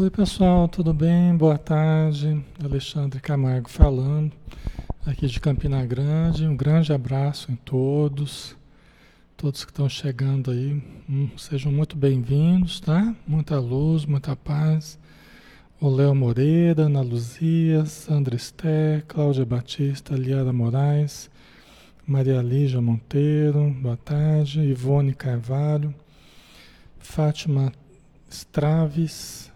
Oi pessoal, tudo bem? Boa tarde. Alexandre Camargo falando, aqui de Campina Grande. Um grande abraço em todos, todos que estão chegando aí. Hum, sejam muito bem-vindos, tá? Muita luz, muita paz. O Léo Moreira, Ana Luzia, Sandra Esté, Cláudia Batista, Liara Moraes, Maria Lígia Monteiro, boa tarde. Ivone Carvalho, Fátima Straves,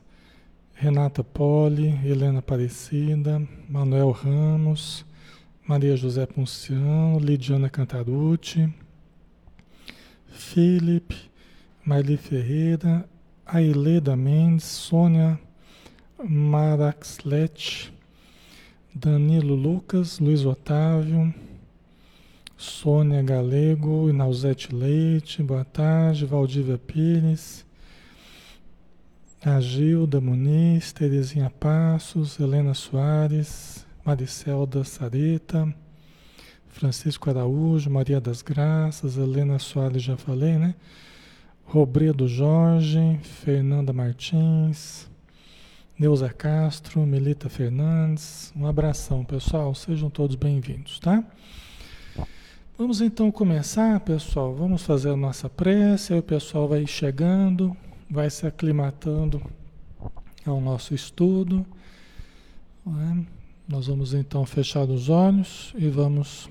Renata Poli, Helena Aparecida, Manuel Ramos, Maria José Ponciano, Lidiana Cantarucci, Felipe, Marli Ferreira, Aileda Mendes, Sônia Maraxlet, Danilo Lucas, Luiz Otávio, Sônia Galego, Inauzete Leite, boa tarde, Valdívia Pires, a Gilda Muniz, Terezinha Passos, Helena Soares, Maricelda Sareta, Francisco Araújo, Maria das Graças, Helena Soares, já falei, né? Robredo Jorge, Fernanda Martins, Neuza Castro, Melita Fernandes. Um abração, pessoal. Sejam todos bem-vindos, tá? Vamos então começar, pessoal. Vamos fazer a nossa prece. Aí o pessoal vai chegando vai se aclimatando ao nosso estudo. É? Nós vamos então fechar os olhos e vamos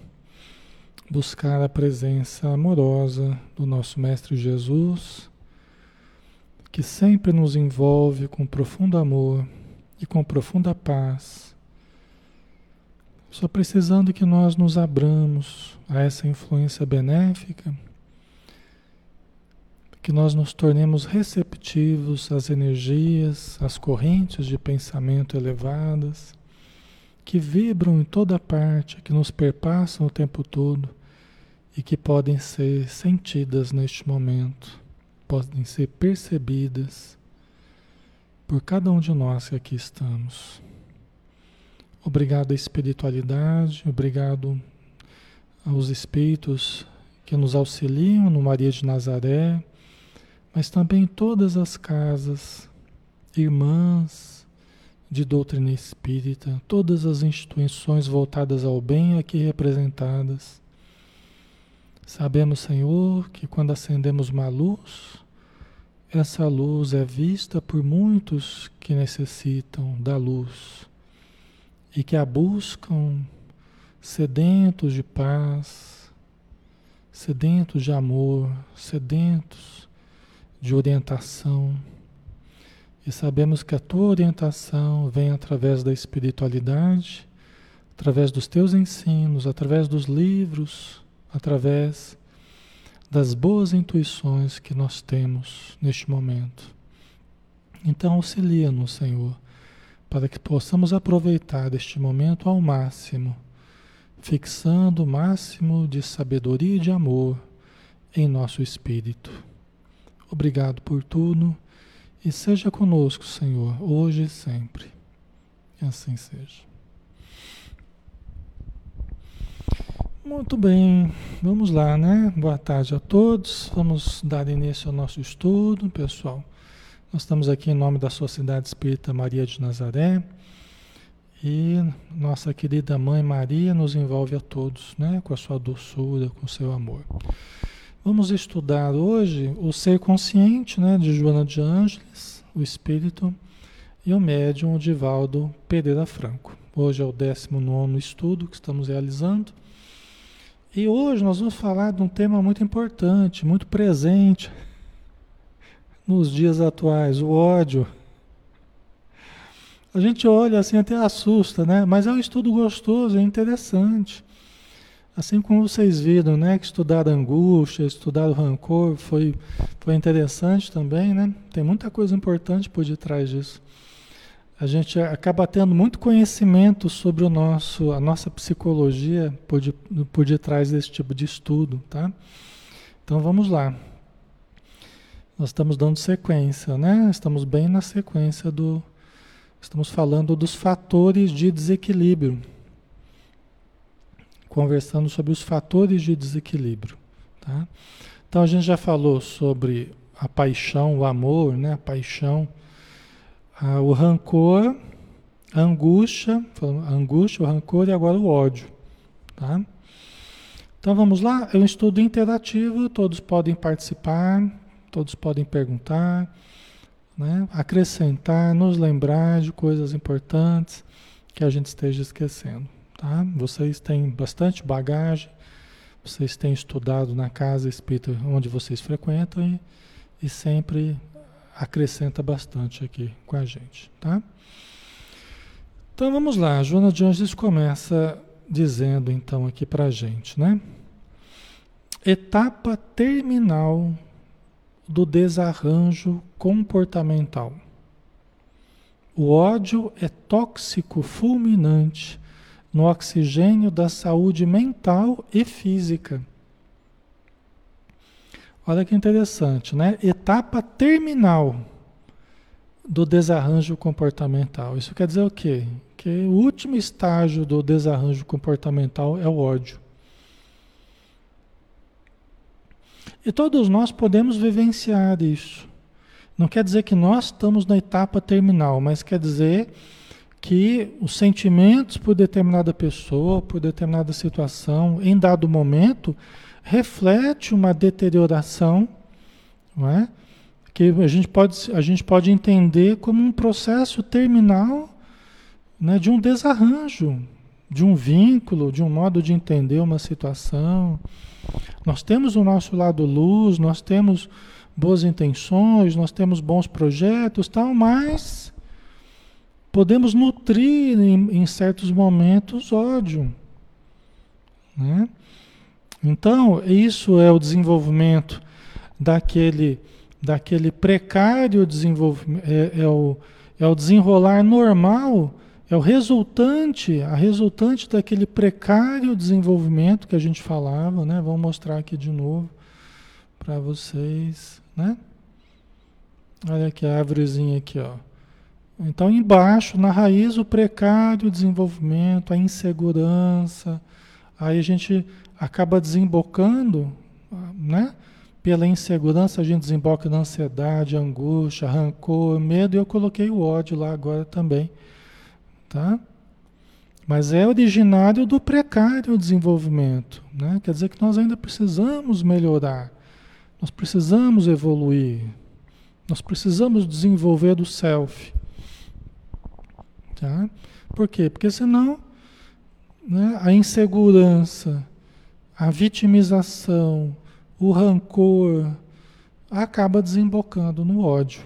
buscar a presença amorosa do nosso Mestre Jesus, que sempre nos envolve com profundo amor e com profunda paz. Só precisando que nós nos abramos a essa influência benéfica que nós nos tornemos receptivos às energias, às correntes de pensamento elevadas, que vibram em toda parte, que nos perpassam o tempo todo e que podem ser sentidas neste momento, podem ser percebidas por cada um de nós que aqui estamos. Obrigado à espiritualidade, obrigado aos espíritos que nos auxiliam no Maria de Nazaré mas também todas as casas, irmãs de doutrina espírita, todas as instituições voltadas ao bem aqui representadas. Sabemos, Senhor, que quando acendemos uma luz, essa luz é vista por muitos que necessitam da luz e que a buscam sedentos de paz, sedentos de amor, sedentos de orientação. E sabemos que a tua orientação vem através da espiritualidade, através dos teus ensinos, através dos livros, através das boas intuições que nós temos neste momento. Então, auxilia-nos, Senhor, para que possamos aproveitar este momento ao máximo, fixando o máximo de sabedoria e de amor em nosso espírito. Obrigado por tudo e seja conosco, Senhor, hoje e sempre. Que assim seja. Muito bem, vamos lá, né? Boa tarde a todos. Vamos dar início ao nosso estudo, pessoal. Nós estamos aqui em nome da Sociedade Espírita Maria de Nazaré e nossa querida Mãe Maria nos envolve a todos, né? Com a sua doçura, com o seu amor. Vamos estudar hoje o ser consciente né, de Joana de Ângeles, o espírito, e o médium Divaldo Pereira Franco. Hoje é o 19 estudo que estamos realizando. E hoje nós vamos falar de um tema muito importante, muito presente nos dias atuais, o ódio. A gente olha assim até assusta, né? Mas é um estudo gostoso, é interessante. Assim como vocês viram, né, que estudar angústia, estudar o rancor foi, foi interessante também, né? Tem muita coisa importante por detrás disso. A gente acaba tendo muito conhecimento sobre o nosso, a nossa psicologia por, de, por detrás desse tipo de estudo, tá? Então vamos lá. Nós estamos dando sequência, né? Estamos bem na sequência do. Estamos falando dos fatores de desequilíbrio conversando sobre os fatores de desequilíbrio. Tá? Então a gente já falou sobre a paixão, o amor, né? a paixão, Ah, o rancor, a angústia, a angústia, o rancor e agora o ódio. Tá? Então vamos lá, é um estudo interativo, todos podem participar, todos podem perguntar, né? acrescentar, nos lembrar de coisas importantes que a gente esteja esquecendo. Tá? Vocês têm bastante bagagem, vocês têm estudado na casa espírita onde vocês frequentam e, e sempre acrescenta bastante aqui com a gente, tá? Então vamos lá, a Joana de Anjos começa dizendo então aqui para a gente, né? Etapa terminal do desarranjo comportamental. O ódio é tóxico fulminante no oxigênio da saúde mental e física. Olha que interessante, né? Etapa terminal do desarranjo comportamental. Isso quer dizer o quê? Que o último estágio do desarranjo comportamental é o ódio. E todos nós podemos vivenciar isso. Não quer dizer que nós estamos na etapa terminal, mas quer dizer que os sentimentos por determinada pessoa, por determinada situação, em dado momento, reflete uma deterioração, não é? que a gente pode, a gente pode entender como um processo terminal né, de um desarranjo, de um vínculo, de um modo de entender uma situação. Nós temos o nosso lado luz, nós temos boas intenções, nós temos bons projetos, tal, mas podemos nutrir em, em certos momentos ódio. Né? Então, isso é o desenvolvimento daquele, daquele precário desenvolvimento, é, é, o, é o desenrolar normal, é o resultante, a resultante daquele precário desenvolvimento que a gente falava, né? Vamos mostrar aqui de novo para vocês, né? Olha aqui a árvorezinha aqui, ó. Então, embaixo, na raiz, o precário desenvolvimento, a insegurança. Aí a gente acaba desembocando, né? Pela insegurança, a gente desemboca na ansiedade, angústia, rancor, medo. E eu coloquei o ódio lá agora também, tá? Mas é originário do precário desenvolvimento, né? Quer dizer que nós ainda precisamos melhorar, nós precisamos evoluir, nós precisamos desenvolver o self. Tá? Por quê? Porque senão né, a insegurança, a vitimização, o rancor acaba desembocando no ódio.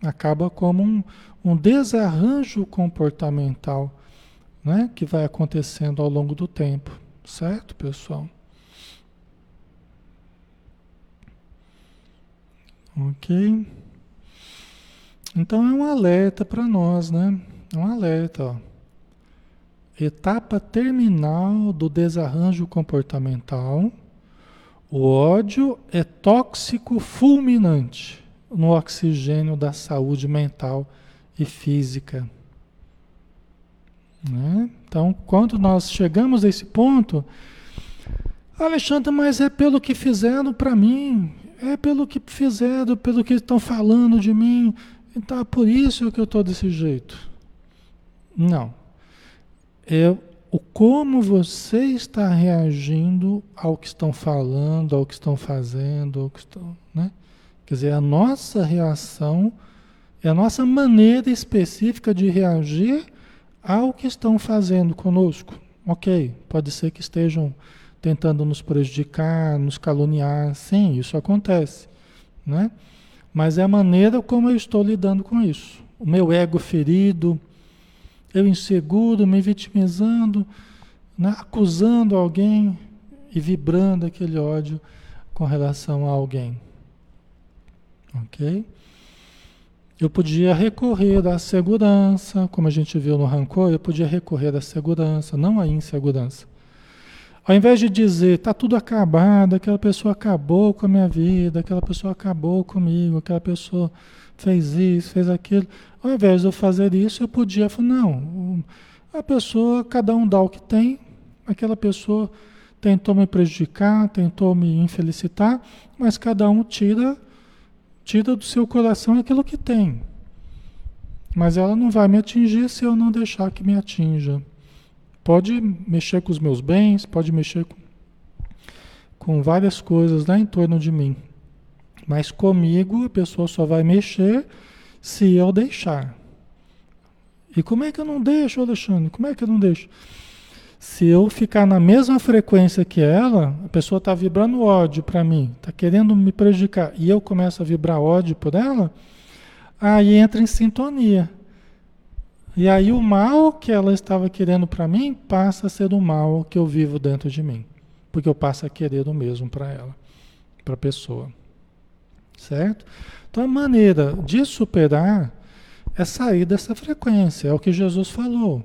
Acaba como um, um desarranjo comportamental né, que vai acontecendo ao longo do tempo. Certo, pessoal? Ok? Então é um alerta para nós, né? Um alerta, ó. Etapa terminal do desarranjo comportamental. O ódio é tóxico fulminante no oxigênio da saúde mental e física. Né? Então, quando nós chegamos a esse ponto, Alexandre, mas é pelo que fizeram para mim, é pelo que fizeram, pelo que estão falando de mim, então é por isso que eu estou desse jeito. Não. É o como você está reagindo ao que estão falando, ao que estão fazendo, ao que estão, né? Quer dizer, a nossa reação é a nossa maneira específica de reagir ao que estão fazendo conosco. Ok, pode ser que estejam tentando nos prejudicar, nos caluniar, sim, isso acontece, né? Mas é a maneira como eu estou lidando com isso. O meu ego ferido, eu inseguro, me vitimizando, né, acusando alguém e vibrando aquele ódio com relação a alguém. Ok? Eu podia recorrer à segurança, como a gente viu no rancor, eu podia recorrer à segurança, não à insegurança. Ao invés de dizer, está tudo acabado, aquela pessoa acabou com a minha vida, aquela pessoa acabou comigo, aquela pessoa fez isso, fez aquilo. Ao invés de eu fazer isso, eu podia falar, não, a pessoa, cada um dá o que tem, aquela pessoa tentou me prejudicar, tentou me infelicitar, mas cada um tira, tira do seu coração aquilo que tem. Mas ela não vai me atingir se eu não deixar que me atinja. Pode mexer com os meus bens, pode mexer com, com várias coisas lá em torno de mim. Mas comigo a pessoa só vai mexer se eu deixar. E como é que eu não deixo, Alexandre? Como é que eu não deixo? Se eu ficar na mesma frequência que ela, a pessoa está vibrando ódio para mim, está querendo me prejudicar, e eu começo a vibrar ódio por ela, aí entra em sintonia. E aí o mal que ela estava querendo para mim passa a ser o mal que eu vivo dentro de mim, porque eu passo a querer o mesmo para ela, para a pessoa. Certo? Então a maneira de superar é sair dessa frequência, é o que Jesus falou.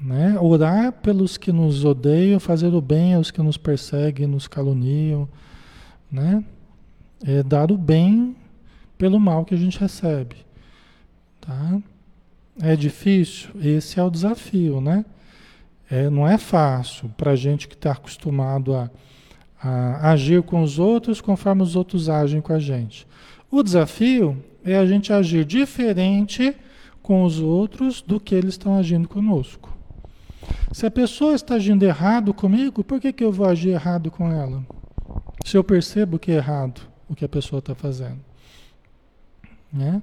Né? Orar pelos que nos odeiam, fazer o bem aos que nos perseguem, nos caluniam, né? É dar o bem pelo mal que a gente recebe, tá? É difícil? Esse é o desafio, né? É, não é fácil para a gente que está acostumado a, a agir com os outros conforme os outros agem com a gente. O desafio é a gente agir diferente com os outros do que eles estão agindo conosco. Se a pessoa está agindo errado comigo, por que, que eu vou agir errado com ela? Se eu percebo que é errado o que a pessoa está fazendo. Né?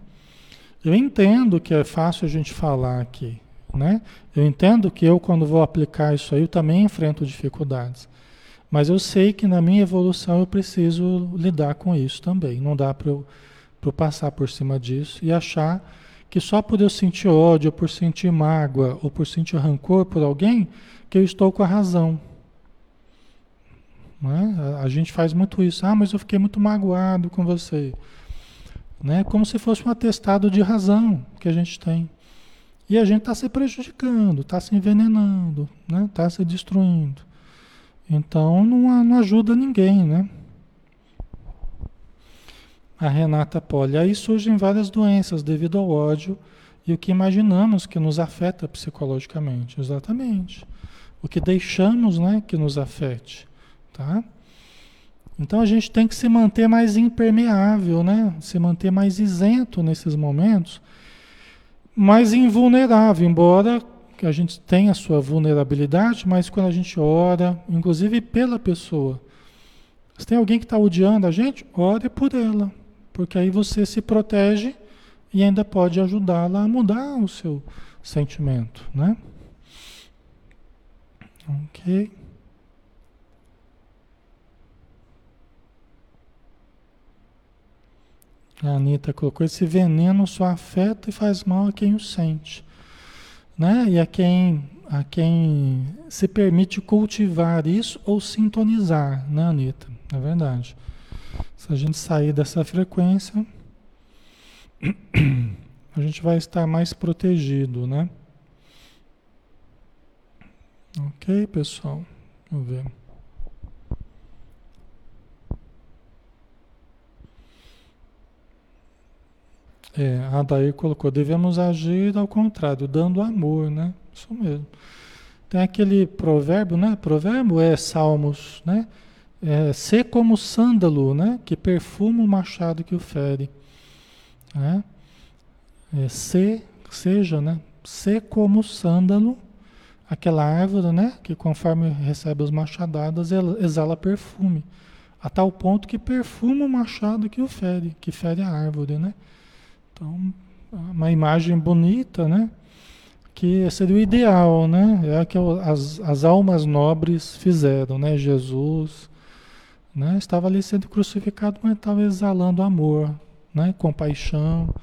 Eu entendo que é fácil a gente falar aqui. Né? Eu entendo que eu, quando vou aplicar isso aí, eu também enfrento dificuldades. Mas eu sei que na minha evolução eu preciso lidar com isso também. Não dá para eu, eu passar por cima disso e achar que só por eu sentir ódio, ou por sentir mágoa, ou por sentir rancor por alguém, que eu estou com a razão. É? A gente faz muito isso. Ah, mas eu fiquei muito magoado com você. Né? Como se fosse um atestado de razão que a gente tem. E a gente está se prejudicando, está se envenenando, está né? Tá se destruindo. Então não, não ajuda ninguém, né? A Renata Poli. Aí surgem várias doenças devido ao ódio e o que imaginamos que nos afeta psicologicamente. Exatamente. O que deixamos né, que nos afete. Tá? Então a gente tem que se manter mais impermeável, né? se manter mais isento nesses momentos, mais invulnerável, embora a gente tenha a sua vulnerabilidade, mas quando a gente ora, inclusive pela pessoa. Se tem alguém que está odiando a gente, ore por ela. Porque aí você se protege e ainda pode ajudá-la a mudar o seu sentimento, né? Ok. A Anitta colocou: esse veneno só afeta e faz mal a quem o sente, né? E a quem, a quem se permite cultivar isso ou sintonizar, né, Anitta? É verdade. Se a gente sair dessa frequência, a gente vai estar mais protegido, né? Ok, pessoal? Vamos ver. É, a Daí colocou, devemos agir ao contrário, dando amor, né? Isso mesmo. Tem aquele provérbio, né? Provérbio é Salmos, né? é, ser como sândalo, né? que perfuma o machado que o fere. Né? É, ser, seja, né? ser como sândalo, aquela árvore né? que conforme recebe os machadadas, ela exala perfume. A tal ponto que perfuma o machado que o fere, que fere a árvore. Né? Então, uma imagem bonita, né? que seria o ideal, né? É o que as, as almas nobres fizeram, né? Jesus, né? Estava ali sendo crucificado, mas estava exalando amor, né? compaixão.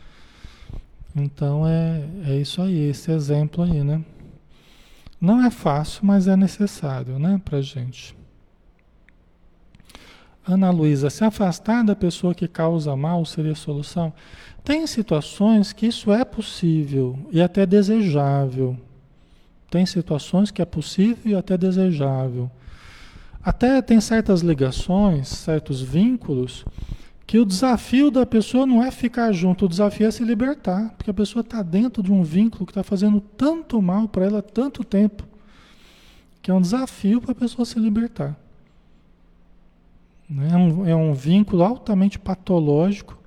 Então é, é isso aí, esse exemplo aí, né? Não é fácil, mas é necessário, né, pra gente. Ana Luísa, se afastar da pessoa que causa mal seria solução? Tem situações que isso é possível e até desejável. Tem situações que é possível e até desejável. Até tem certas ligações, certos vínculos, que o desafio da pessoa não é ficar junto, o desafio é se libertar, porque a pessoa está dentro de um vínculo que está fazendo tanto mal para ela tanto tempo, que é um desafio para a pessoa se libertar. É um, é um vínculo altamente patológico,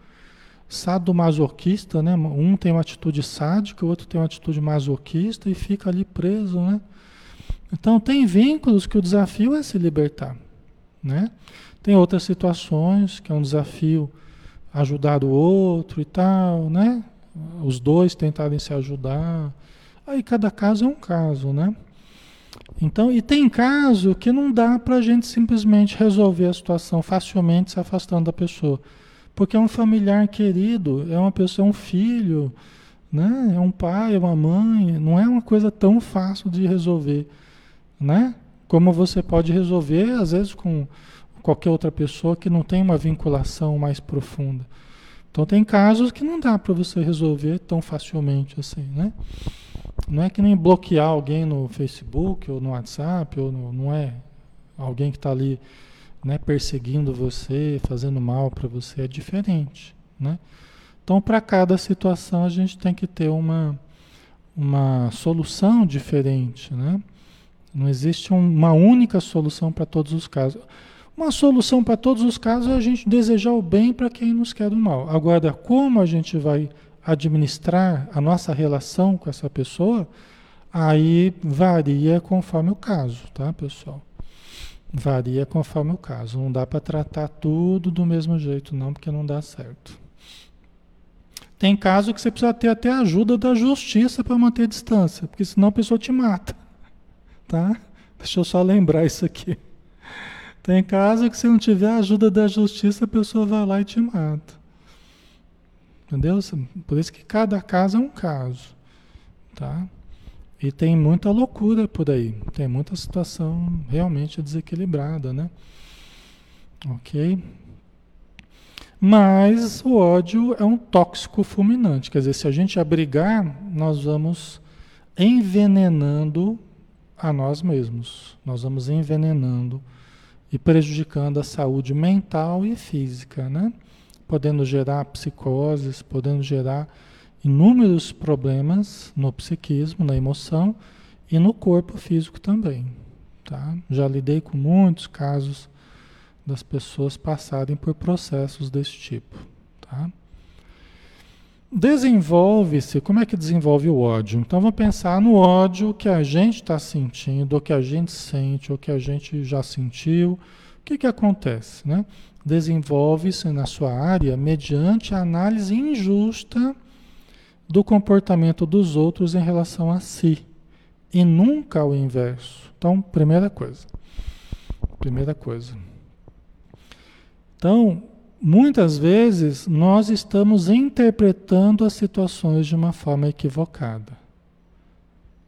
sadomasoquista, né? Um tem uma atitude sádica, o outro tem uma atitude masoquista e fica ali preso, né? Então tem vínculos que o desafio é se libertar, né? Tem outras situações que é um desafio ajudar o outro e tal, né? Os dois tentarem se ajudar. Aí cada caso é um caso, né? Então, e tem caso que não dá para a gente simplesmente resolver a situação facilmente se afastando da pessoa. Porque é um familiar querido, é uma pessoa, é um filho, né? é um pai, é uma mãe, não é uma coisa tão fácil de resolver. Né? Como você pode resolver, às vezes, com qualquer outra pessoa que não tem uma vinculação mais profunda. Então tem casos que não dá para você resolver tão facilmente assim, né? Não é que nem bloquear alguém no Facebook ou no WhatsApp, ou no, não é alguém que está ali né, perseguindo você, fazendo mal para você, é diferente. Né? Então, para cada situação, a gente tem que ter uma, uma solução diferente. Né? Não existe uma única solução para todos os casos. Uma solução para todos os casos é a gente desejar o bem para quem nos quer o mal. Agora, como a gente vai administrar a nossa relação com essa pessoa, aí varia conforme o caso, tá, pessoal? Varia conforme o caso. Não dá para tratar tudo do mesmo jeito, não, porque não dá certo. Tem caso que você precisa ter até a ajuda da justiça para manter a distância, porque senão a pessoa te mata. Tá? Deixa eu só lembrar isso aqui. Tem caso que se não tiver a ajuda da justiça, a pessoa vai lá e te mata. Entendeu? Por isso que cada caso é um caso. Tá? E tem muita loucura por aí. Tem muita situação realmente desequilibrada, né? Ok? Mas o ódio é um tóxico fulminante. Quer dizer, se a gente abrigar, nós vamos envenenando a nós mesmos. Nós vamos envenenando e prejudicando a saúde mental e física, né? Podendo gerar psicoses, podendo gerar inúmeros problemas no psiquismo, na emoção e no corpo físico também. Tá? Já lidei com muitos casos das pessoas passarem por processos desse tipo. Tá? Desenvolve-se, como é que desenvolve o ódio? Então vamos pensar no ódio que a gente está sentindo, ou que a gente sente, ou que a gente já sentiu. O que, que acontece? Né? Desenvolve-se na sua área mediante a análise injusta do comportamento dos outros em relação a si e nunca o inverso. Então, primeira coisa. Primeira coisa. Então, muitas vezes nós estamos interpretando as situações de uma forma equivocada.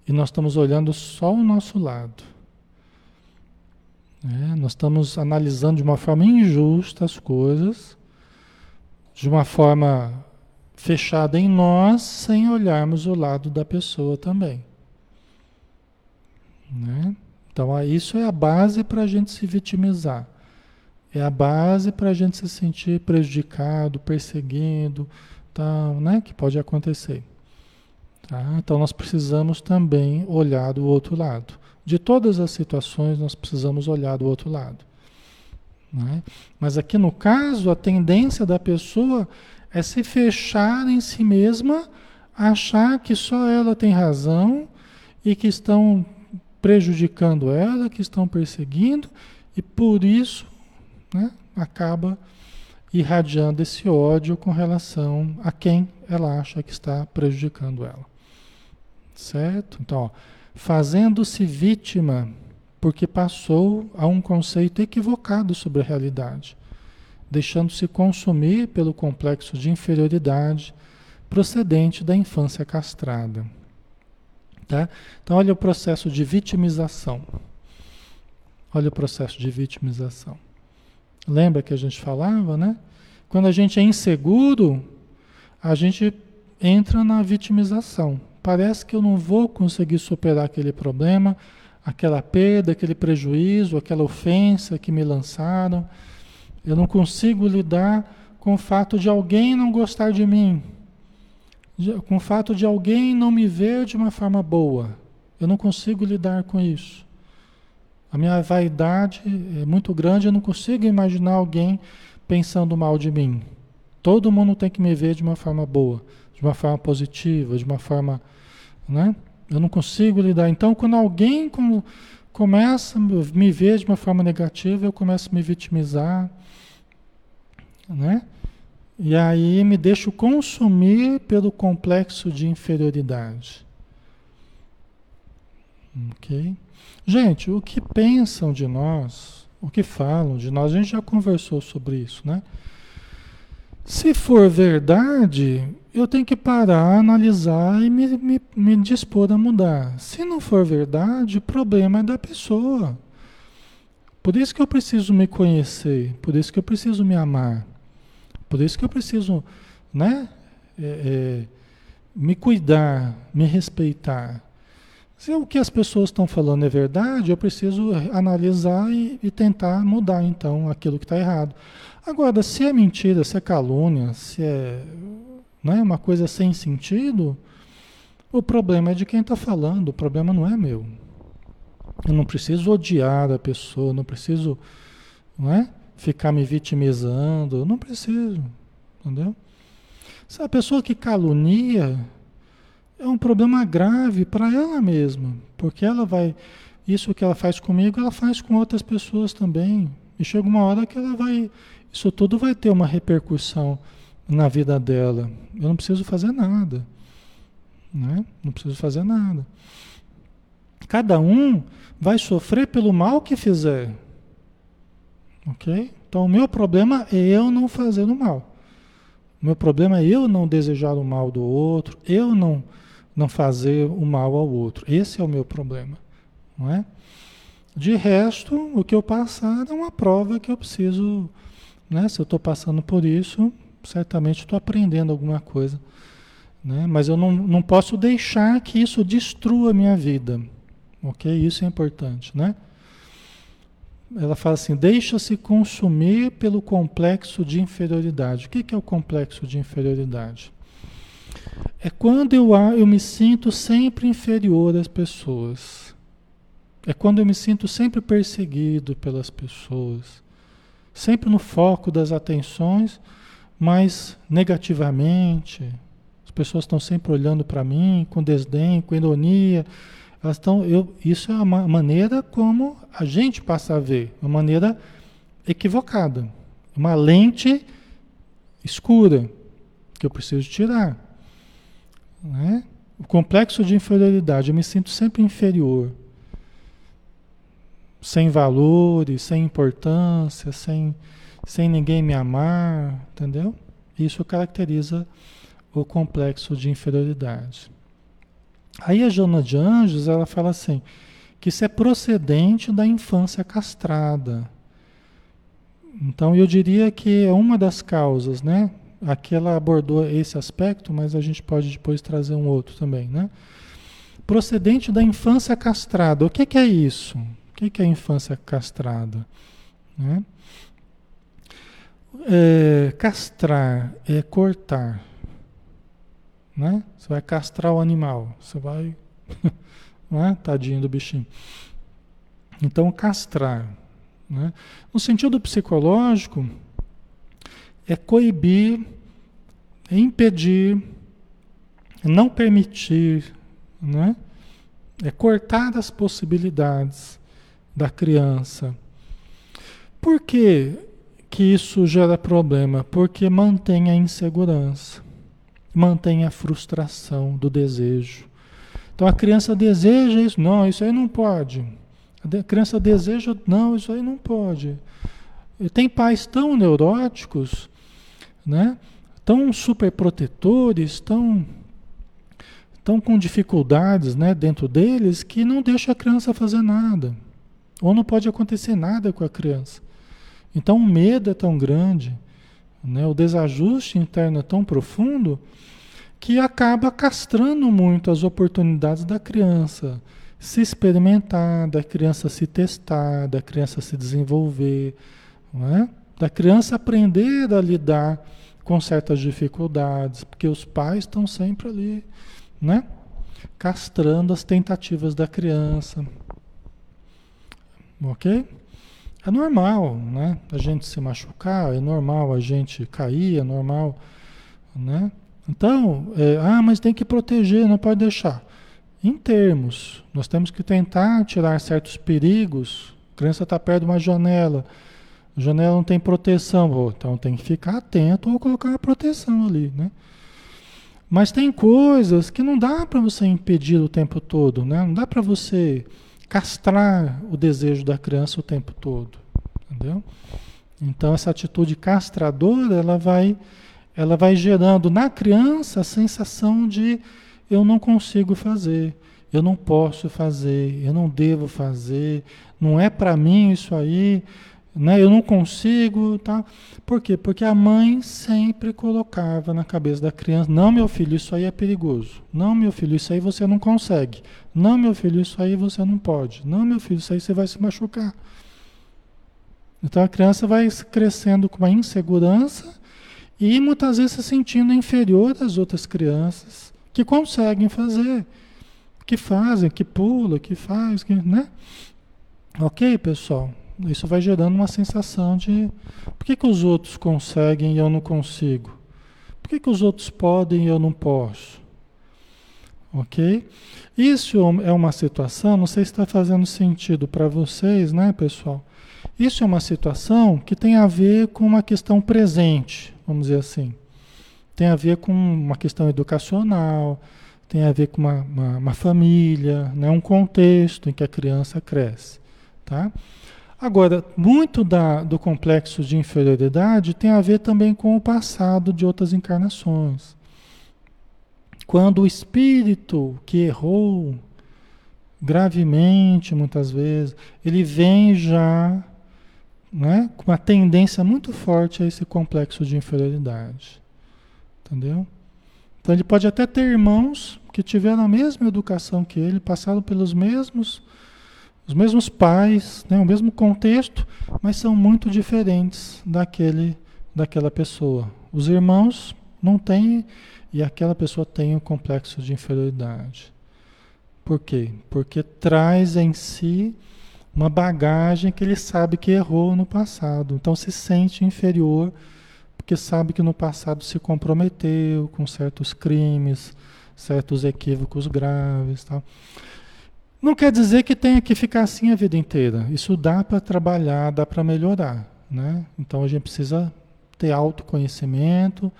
E nós estamos olhando só o nosso lado. É, nós estamos analisando de uma forma injusta as coisas, de uma forma fechada em nós, sem olharmos o lado da pessoa também. Né? Então, isso é a base para a gente se vitimizar. É a base para a gente se sentir prejudicado, perseguido, tal, né? que pode acontecer. Tá? Então, nós precisamos também olhar do outro lado. De todas as situações, nós precisamos olhar do outro lado. Né? Mas aqui no caso, a tendência da pessoa é se fechar em si mesma, achar que só ela tem razão e que estão prejudicando ela, que estão perseguindo, e por isso né, acaba irradiando esse ódio com relação a quem ela acha que está prejudicando ela. Certo? Então, ó, fazendo-se vítima porque passou a um conceito equivocado sobre a realidade, deixando-se consumir pelo complexo de inferioridade procedente da infância castrada. Tá? Então, olha o processo de vitimização. Olha o processo de vitimização. Lembra que a gente falava, né? Quando a gente é inseguro, a gente entra na vitimização parece que eu não vou conseguir superar aquele problema, aquela perda, aquele prejuízo, aquela ofensa que me lançaram. Eu não consigo lidar com o fato de alguém não gostar de mim, com o fato de alguém não me ver de uma forma boa. Eu não consigo lidar com isso. A minha vaidade é muito grande, eu não consigo imaginar alguém pensando mal de mim. Todo mundo tem que me ver de uma forma boa, de uma forma positiva, de uma forma, né? Eu não consigo lidar. Então, quando alguém começa a me ver de uma forma negativa, eu começo a me vitimizar, né? E aí me deixo consumir pelo complexo de inferioridade. Ok? Gente, o que pensam de nós, o que falam de nós, a gente já conversou sobre isso, né? Se for verdade, eu tenho que parar, analisar e me, me, me dispor a mudar. Se não for verdade, o problema é da pessoa. Por isso que eu preciso me conhecer, por isso que eu preciso me amar, por isso que eu preciso, né, é, é, me cuidar, me respeitar. Se o que as pessoas estão falando é verdade, eu preciso analisar e, e tentar mudar então aquilo que está errado. Agora, se é mentira, se é calúnia, se é né, uma coisa sem sentido, o problema é de quem está falando, o problema não é meu. Eu não preciso odiar a pessoa, não preciso não é, ficar me vitimizando, não preciso, entendeu? Se a pessoa que calunia, é um problema grave para ela mesma, porque ela vai, isso que ela faz comigo, ela faz com outras pessoas também. E chega uma hora que ela vai, isso tudo vai ter uma repercussão na vida dela. Eu não preciso fazer nada, né? Não preciso fazer nada. Cada um vai sofrer pelo mal que fizer, ok? Então o meu problema é eu não fazer o mal. O meu problema é eu não desejar o mal do outro, eu não não fazer o mal ao outro. Esse é o meu problema, não é? De resto, o que eu passar é uma prova que eu preciso, né? Se eu estou passando por isso, certamente estou aprendendo alguma coisa, né? Mas eu não, não posso deixar que isso destrua a minha vida, ok? Isso é importante, né? Ela fala assim: deixa-se consumir pelo complexo de inferioridade. O que, que é o complexo de inferioridade? É quando eu, eu me sinto sempre inferior às pessoas. É quando eu me sinto sempre perseguido pelas pessoas. Sempre no foco das atenções, mas negativamente. As pessoas estão sempre olhando para mim com desdém, com ironia. Elas estão, eu, isso é uma maneira como a gente passa a ver, uma maneira equivocada, uma lente escura que eu preciso tirar. Né? O complexo de inferioridade, eu me sinto sempre inferior, sem valores, sem importância, sem, sem ninguém me amar, entendeu? Isso caracteriza o complexo de inferioridade. Aí a Jona de Anjos, ela fala assim, que isso é procedente da infância castrada. Então eu diria que é uma das causas, né? Aqui ela abordou esse aspecto, mas a gente pode depois trazer um outro também, né? Procedente da infância castrada. O que, que é isso? O que, que é infância castrada? Né? É, castrar é cortar. Né? Você vai castrar o animal. Você vai. né? Tadinho do bichinho. Então, castrar. Né? No sentido psicológico, é coibir, é impedir, é não permitir, né? é cortar as possibilidades da criança. Por que, isso gera problema? Porque mantém a insegurança, mantém a frustração do desejo. Então a criança deseja isso, não, isso aí não pode. A criança deseja, não, isso aí não pode. E tem pais tão neuróticos né? tão superprotetores, tão, tão com dificuldades né, dentro deles, que não deixa a criança fazer nada. Ou não pode acontecer nada com a criança. Então o medo é tão grande, né, o desajuste interno é tão profundo, que acaba castrando muito as oportunidades da criança se experimentar, da criança se testar, da criança se desenvolver, é? da criança aprender a lidar com certas dificuldades, porque os pais estão sempre ali, né? Castrando as tentativas da criança. Ok? É normal, né? A gente se machucar, é normal a gente cair, é normal, né? Então, é, ah, mas tem que proteger, não pode deixar. Em termos, nós temos que tentar tirar certos perigos. A criança está perto de uma janela, a janela não tem proteção, então tem que ficar atento ou colocar uma proteção ali, né? Mas tem coisas que não dá para você impedir o tempo todo, né? Não dá para você castrar o desejo da criança o tempo todo, entendeu? Então essa atitude castradora, ela vai ela vai gerando na criança a sensação de eu não consigo fazer, eu não posso fazer, eu não devo fazer, não é para mim isso aí, né? Eu não consigo, tá? Por quê? Porque a mãe sempre colocava na cabeça da criança: não, meu filho, isso aí é perigoso. Não, meu filho, isso aí você não consegue. Não, meu filho, isso aí você não pode. Não, meu filho, isso aí você vai se machucar. Então a criança vai crescendo com uma insegurança e muitas vezes se sentindo inferior às outras crianças que conseguem fazer, que fazem, que pula, que faz, que, né? Ok, pessoal? Isso vai gerando uma sensação de por que, que os outros conseguem e eu não consigo? Por que, que os outros podem e eu não posso? Ok? Isso é uma situação, não sei se está fazendo sentido para vocês, né, pessoal? Isso é uma situação que tem a ver com uma questão presente, vamos dizer assim. Tem a ver com uma questão educacional, tem a ver com uma, uma, uma família, né, um contexto em que a criança cresce. Tá? Agora, muito da, do complexo de inferioridade tem a ver também com o passado de outras encarnações. Quando o espírito que errou gravemente, muitas vezes, ele vem já né, com uma tendência muito forte a esse complexo de inferioridade. Entendeu? Então ele pode até ter irmãos que tiveram a mesma educação que ele, passaram pelos mesmos os mesmos pais, né, o mesmo contexto, mas são muito diferentes daquele, daquela pessoa. Os irmãos não têm e aquela pessoa tem um complexo de inferioridade. Por quê? Porque traz em si uma bagagem que ele sabe que errou no passado. Então se sente inferior porque sabe que no passado se comprometeu com certos crimes, certos equívocos graves, tal. Não quer dizer que tenha que ficar assim a vida inteira. Isso dá para trabalhar, dá para melhorar. Né? Então a gente precisa ter autoconhecimento,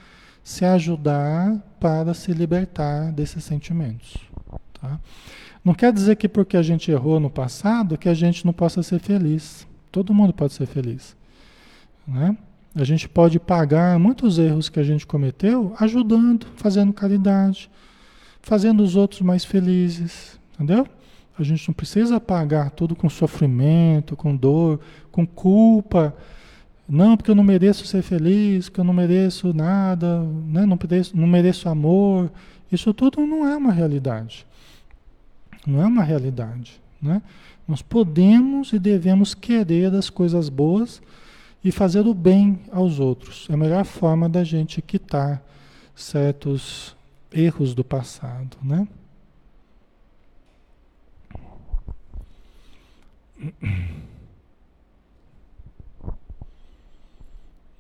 se ajudar para se libertar desses sentimentos. Tá? Não quer dizer que porque a gente errou no passado que a gente não possa ser feliz. Todo mundo pode ser feliz. Né? A gente pode pagar muitos erros que a gente cometeu ajudando, fazendo caridade, fazendo os outros mais felizes. Entendeu? A gente não precisa pagar tudo com sofrimento, com dor, com culpa. Não, porque eu não mereço ser feliz, que eu não mereço nada, né? não, mereço, não mereço amor. Isso tudo não é uma realidade. Não é uma realidade. Né? Nós podemos e devemos querer as coisas boas e fazer o bem aos outros. É a melhor forma da gente quitar certos erros do passado. Né?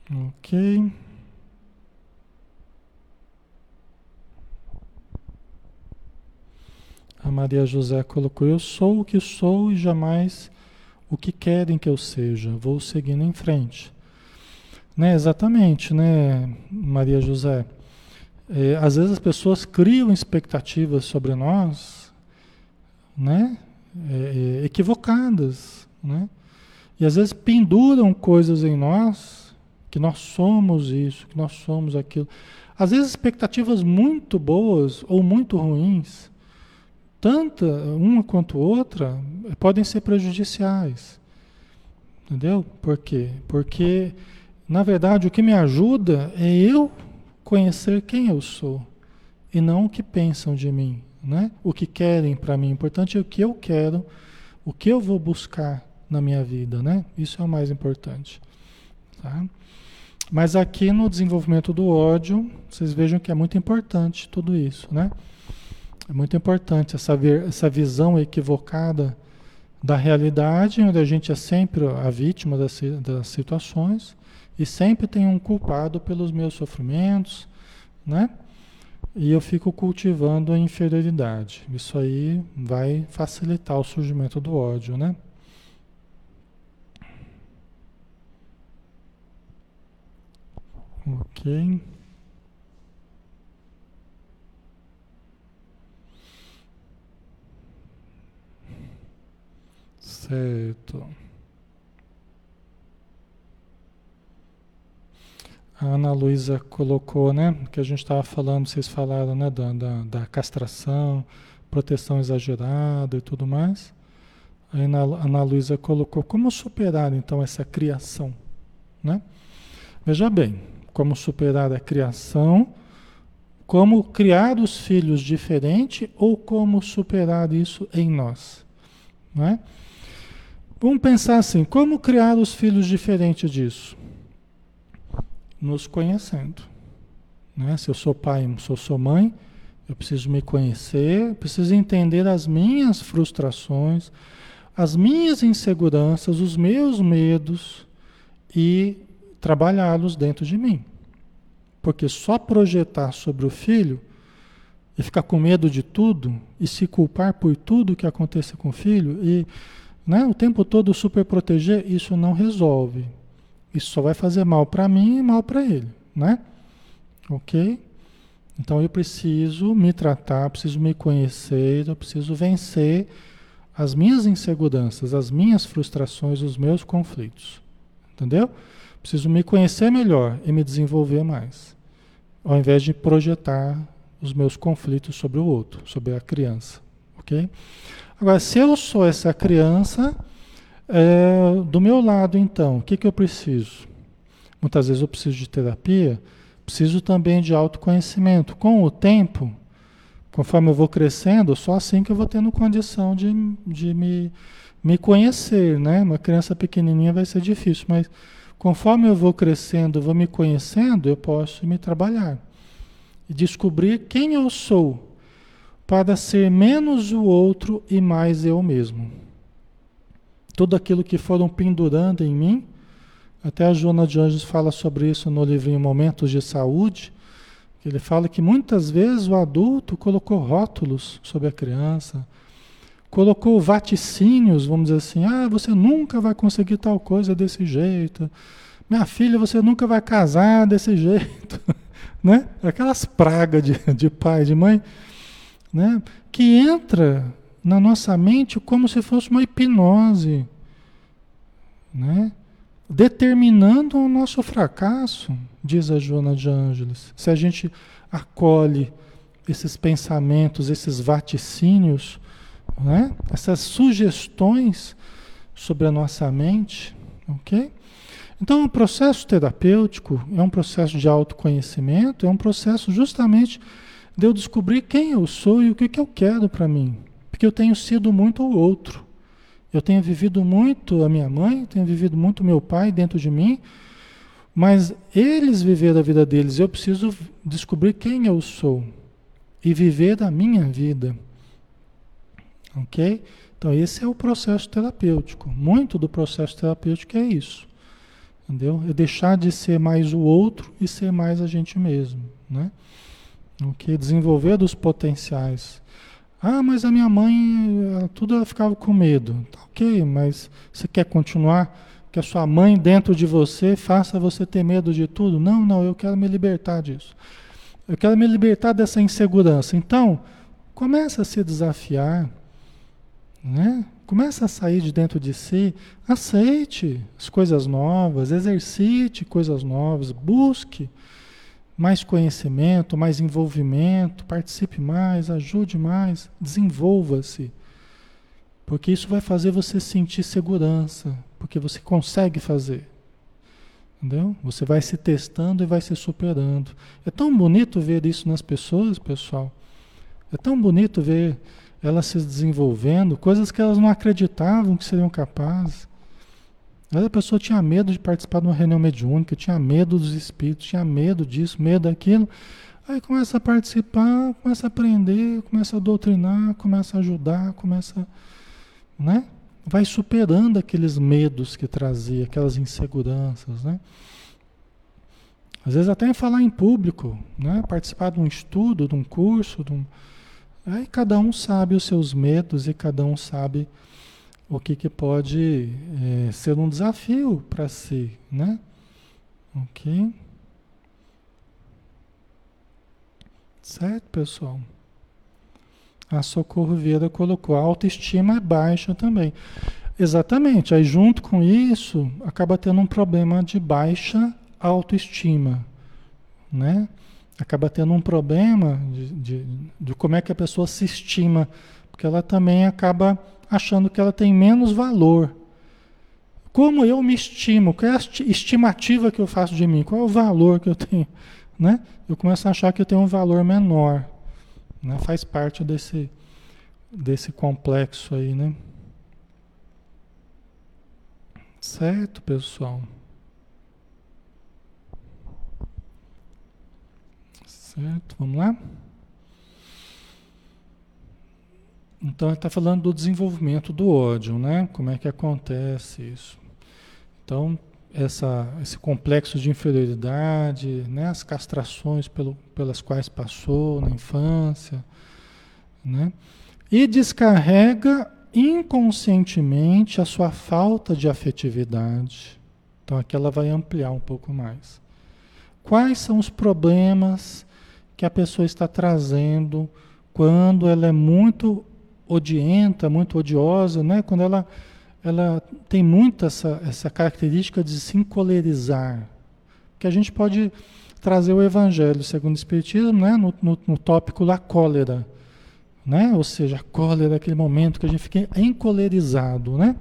Ok. A Maria José colocou: Eu sou o que sou e jamais o que querem que eu seja. Vou seguindo em frente. Né? Exatamente, né, Maria José? É, às vezes as pessoas criam expectativas sobre nós, né? É, é, equivocadas, né? E às vezes penduram coisas em nós, que nós somos isso, que nós somos aquilo. Às vezes expectativas muito boas ou muito ruins, tanto uma quanto outra, podem ser prejudiciais. Entendeu? Por quê? Porque, na verdade, o que me ajuda é eu conhecer quem eu sou e não o que pensam de mim né? O que querem para mim. O importante é o que eu quero, o que eu vou buscar na minha vida, né? Isso é o mais importante. Tá? Mas aqui no desenvolvimento do ódio, vocês vejam que é muito importante tudo isso, né? É muito importante essa, essa visão equivocada da realidade, onde a gente é sempre a vítima das, das situações e sempre tem um culpado pelos meus sofrimentos, né? E eu fico cultivando a inferioridade. Isso aí vai facilitar o surgimento do ódio, né? Ok. Certo. A Ana Luísa colocou, né? Que a gente estava falando, vocês falaram, né? Da, da, da, castração, proteção exagerada e tudo mais. A Ana Luísa colocou como superar então essa criação, né? Veja bem, como superar a criação, como criar os filhos diferente ou como superar isso em nós, não é? Vamos pensar assim: como criar os filhos diferentes disso? Nos conhecendo. Né? Se eu sou pai, se eu sou mãe, eu preciso me conhecer, preciso entender as minhas frustrações, as minhas inseguranças, os meus medos e trabalhá-los dentro de mim. Porque só projetar sobre o filho e ficar com medo de tudo e se culpar por tudo que aconteça com o filho e né? O tempo todo super proteger, isso não resolve. Isso só vai fazer mal para mim e mal para ele, né? Ok? Então eu preciso me tratar, preciso me conhecer, eu preciso vencer as minhas inseguranças, as minhas frustrações, os meus conflitos. Entendeu? Preciso me conhecer melhor e me desenvolver mais. Ao invés de projetar os meus conflitos sobre o outro, sobre a criança. Ok? Agora, se eu sou essa criança, é, do meu lado, então, o que, que eu preciso? Muitas vezes eu preciso de terapia, preciso também de autoconhecimento. Com o tempo, conforme eu vou crescendo, só assim que eu vou tendo condição de, de me, me conhecer, né? Uma criança pequenininha vai ser difícil, mas conforme eu vou crescendo, vou me conhecendo, eu posso me trabalhar e descobrir quem eu sou para ser menos o outro e mais eu mesmo. Tudo aquilo que foram pendurando em mim, até a Joana de Anjos fala sobre isso no livrinho Momentos de Saúde, ele fala que muitas vezes o adulto colocou rótulos sobre a criança, colocou vaticínios, vamos dizer assim, ah, você nunca vai conseguir tal coisa desse jeito, minha filha, você nunca vai casar desse jeito, né? Aquelas pragas de, de pai, de mãe, né? que entra na nossa mente como se fosse uma hipnose, né? determinando o nosso fracasso, diz a Joana de Ângeles. Se a gente acolhe esses pensamentos, esses vaticínios, né? essas sugestões sobre a nossa mente, ok? Então, o processo terapêutico é um processo de autoconhecimento, é um processo justamente de eu descobrir quem eu sou e o que, que eu quero para mim. Porque eu tenho sido muito o outro. Eu tenho vivido muito a minha mãe, tenho vivido muito meu pai dentro de mim, mas eles viveram a vida deles. Eu preciso descobrir quem eu sou e viver a minha vida. Ok? Então, esse é o processo terapêutico. Muito do processo terapêutico é isso. Entendeu? É deixar de ser mais o outro e ser mais a gente mesmo. Né? Ok? Desenvolver dos potenciais. Ah, mas a minha mãe, ela, tudo ela ficava com medo. Tá ok, mas você quer continuar? Que a sua mãe dentro de você faça você ter medo de tudo? Não, não, eu quero me libertar disso. Eu quero me libertar dessa insegurança. Então, começa a se desafiar, né? Começa a sair de dentro de si, aceite as coisas novas, exercite coisas novas, busque mais conhecimento, mais envolvimento, participe mais, ajude mais, desenvolva-se. Porque isso vai fazer você sentir segurança, porque você consegue fazer. Entendeu? Você vai se testando e vai se superando. É tão bonito ver isso nas pessoas, pessoal. É tão bonito ver elas se desenvolvendo, coisas que elas não acreditavam que seriam capazes. A pessoa tinha medo de participar de uma reunião mediúnica, tinha medo dos espíritos, tinha medo disso, medo daquilo. Aí começa a participar, começa a aprender, começa a doutrinar, começa a ajudar, começa, né? vai superando aqueles medos que trazia, aquelas inseguranças, né? Às vezes até em falar em público, né? Participar de um estudo, de um curso, de um... aí cada um sabe os seus medos e cada um sabe o que, que pode é, ser um desafio para si, né? Ok? Certo, pessoal? A Socorro Vieira colocou, a autoestima é baixa também. Exatamente, aí junto com isso, acaba tendo um problema de baixa autoestima, né? Acaba tendo um problema de, de, de como é que a pessoa se estima, porque ela também acaba achando que ela tem menos valor. Como eu me estimo? Qual é a estimativa que eu faço de mim? Qual é o valor que eu tenho? Né? Eu começo a achar que eu tenho um valor menor. Né? Faz parte desse, desse complexo aí, né? Certo, pessoal? Certo, vamos lá? Então ele está falando do desenvolvimento do ódio, né? Como é que acontece isso? Então, essa, esse complexo de inferioridade, né? as castrações pelo, pelas quais passou na infância, né? e descarrega inconscientemente a sua falta de afetividade. Então aqui ela vai ampliar um pouco mais. Quais são os problemas que a pessoa está trazendo quando ela é muito odienta, muito odiosa, né? quando ela ela tem muito essa, essa característica de se encolerizar. Que a gente pode trazer o Evangelho segundo o Espiritismo né? no, no, no tópico da cólera. Né? Ou seja, a cólera é aquele momento que a gente fica encolerizado, né?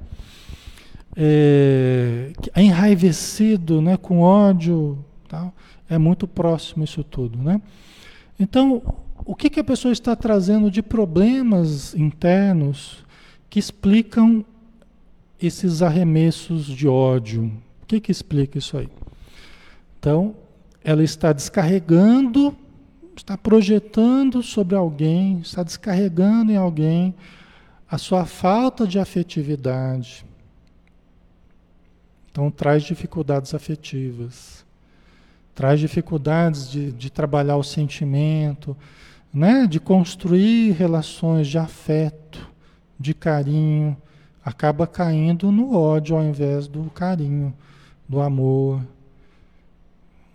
É, enraivecido, né? com ódio. Tal. É muito próximo isso tudo. Né? Então, o que, que a pessoa está trazendo de problemas internos que explicam esses arremessos de ódio. O que, que explica isso aí? Então, ela está descarregando, está projetando sobre alguém, está descarregando em alguém a sua falta de afetividade. Então, traz dificuldades afetivas, traz dificuldades de, de trabalhar o sentimento, né? de construir relações de afeto, de carinho acaba caindo no ódio ao invés do carinho, do amor.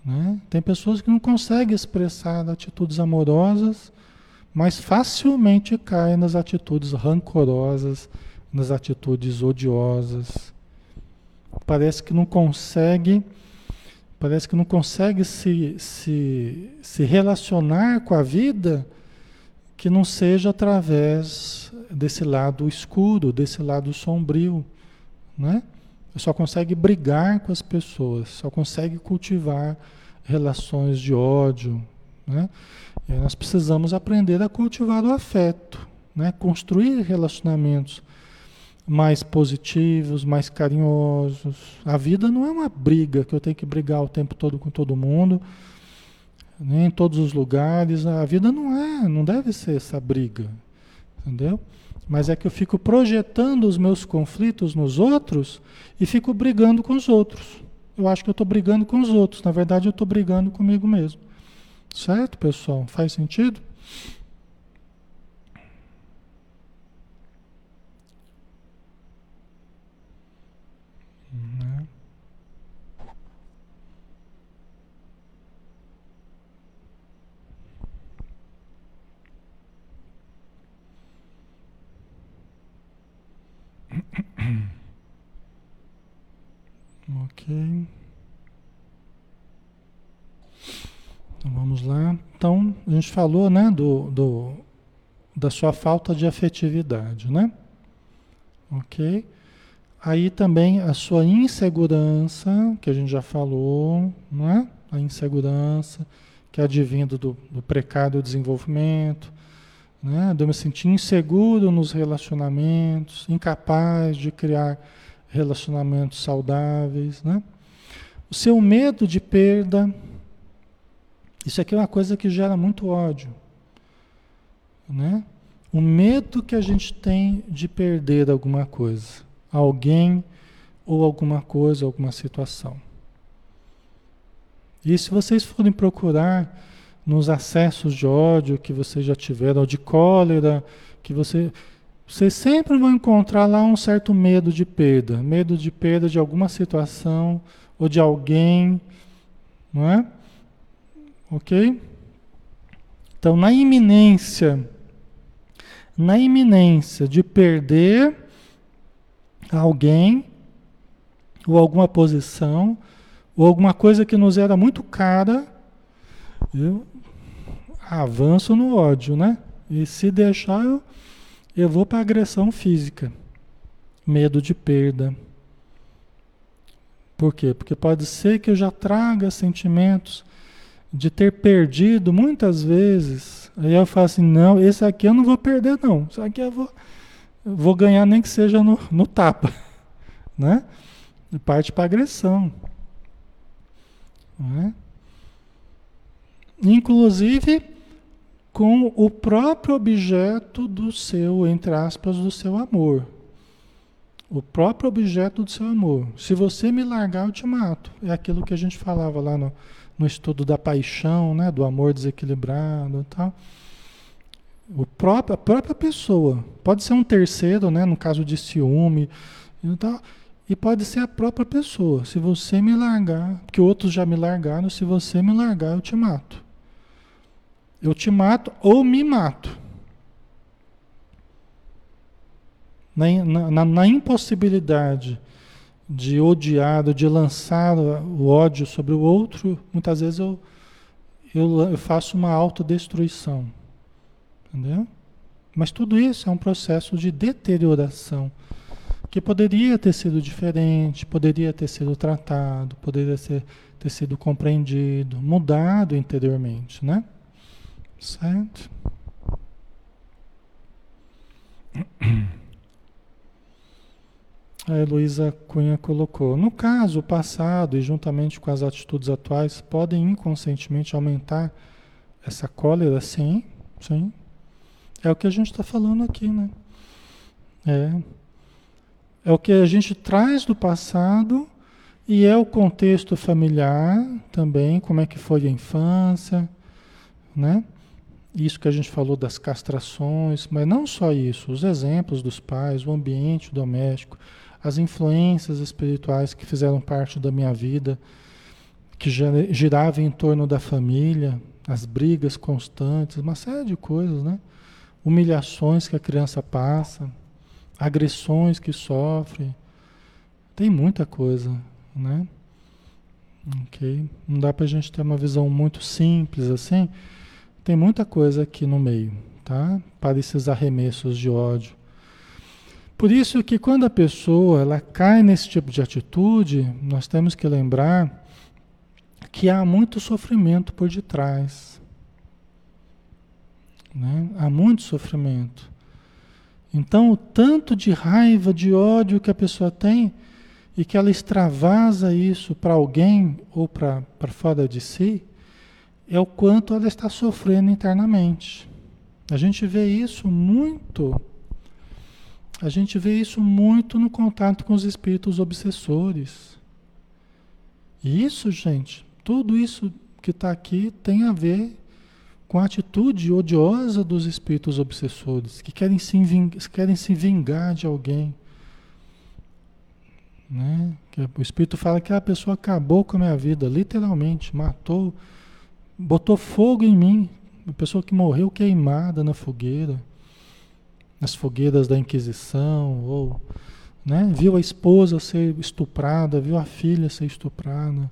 Né? Tem pessoas que não conseguem expressar atitudes amorosas, mas facilmente caem nas atitudes rancorosas, nas atitudes odiosas. Parece que não consegue, parece que não consegue se, se, se relacionar com a vida que não seja através desse lado escuro, desse lado sombrio, né? Só consegue brigar com as pessoas, só consegue cultivar relações de ódio, né? Nós precisamos aprender a cultivar o afeto, né? Construir relacionamentos mais positivos, mais carinhosos. A vida não é uma briga que eu tenho que brigar o tempo todo com todo mundo, nem em todos os lugares. A vida não é, não deve ser essa briga, entendeu? Mas é que eu fico projetando os meus conflitos nos outros e fico brigando com os outros. Eu acho que eu estou brigando com os outros. Na verdade, eu estou brigando comigo mesmo. Certo, pessoal? Faz sentido? Né? Ok. Então vamos lá. Então, a gente falou, né, do, do, da sua falta de afetividade, né? Ok. Aí também a sua insegurança, que a gente já falou, não é? A insegurança que é advindo do, do precário desenvolvimento, né? de eu me sentir inseguro nos relacionamentos, incapaz de criar relacionamentos saudáveis, né? O seu medo de perda, isso aqui é uma coisa que gera muito ódio, né? O medo que a gente tem de perder alguma coisa. alguém ou alguma coisa, alguma situação. E se vocês forem procurar nos acessos de ódio que vocês já tiveram, ou de cólera, que você, vocês sempre vão encontrar lá um certo medo de perda, medo de perda de alguma situação ou de alguém, não é? Ok? Então, na iminência, na iminência de perder alguém ou alguma posição ou alguma coisa que nos era muito cara, eu avanço no ódio, né? E se deixar, eu, eu vou para agressão física. Medo de perda. Por quê? Porque pode ser que eu já traga sentimentos de ter perdido muitas vezes. Aí eu falo assim, não, esse aqui eu não vou perder não. Isso aqui eu vou, eu vou ganhar nem que seja no, no tapa. Né? E parte para agressão. Né? Inclusive com o próprio objeto do seu, entre aspas, do seu amor. O próprio objeto do seu amor. Se você me largar, eu te mato. É aquilo que a gente falava lá no, no estudo da paixão, né? do amor desequilibrado e tal. O próprio, a própria pessoa. Pode ser um terceiro, né? no caso de ciúme e tal. E pode ser a própria pessoa. Se você me largar, porque outros já me largaram, se você me largar, eu te mato. Eu te mato ou me mato. na, na, na impossibilidade de odiar, de lançar o ódio sobre o outro, muitas vezes eu, eu, eu faço uma autodestruição. Entendeu? Mas tudo isso é um processo de deterioração que poderia ter sido diferente, poderia ter sido tratado, poderia ser, ter sido compreendido, mudado interiormente, né? Certo? A Heloísa Cunha colocou: No caso, o passado e juntamente com as atitudes atuais podem inconscientemente aumentar essa cólera? Sim, sim. É o que a gente está falando aqui, né? É. É o que a gente traz do passado e é o contexto familiar também, como é que foi a infância, né? Isso que a gente falou das castrações, mas não só isso, os exemplos dos pais, o ambiente doméstico, as influências espirituais que fizeram parte da minha vida, que girava em torno da família, as brigas constantes, uma série de coisas, né? Humilhações que a criança passa, agressões que sofre. Tem muita coisa, né? Ok? Não dá para a gente ter uma visão muito simples assim. Tem muita coisa aqui no meio, tá? Para esses arremessos de ódio. Por isso que quando a pessoa ela cai nesse tipo de atitude, nós temos que lembrar que há muito sofrimento por detrás. Né? Há muito sofrimento. Então, o tanto de raiva, de ódio que a pessoa tem e que ela extravasa isso para alguém ou para fora de si, é o quanto ela está sofrendo internamente. A gente vê isso muito a gente vê isso muito no contato com os espíritos obsessores. E isso, gente, tudo isso que está aqui tem a ver com a atitude odiosa dos espíritos obsessores, que querem se, querem se vingar de alguém. Né? O espírito fala que a pessoa acabou com a minha vida, literalmente, matou, botou fogo em mim, uma pessoa que morreu queimada na fogueira nas fogueiras da Inquisição, ou né, viu a esposa ser estuprada, viu a filha ser estuprada,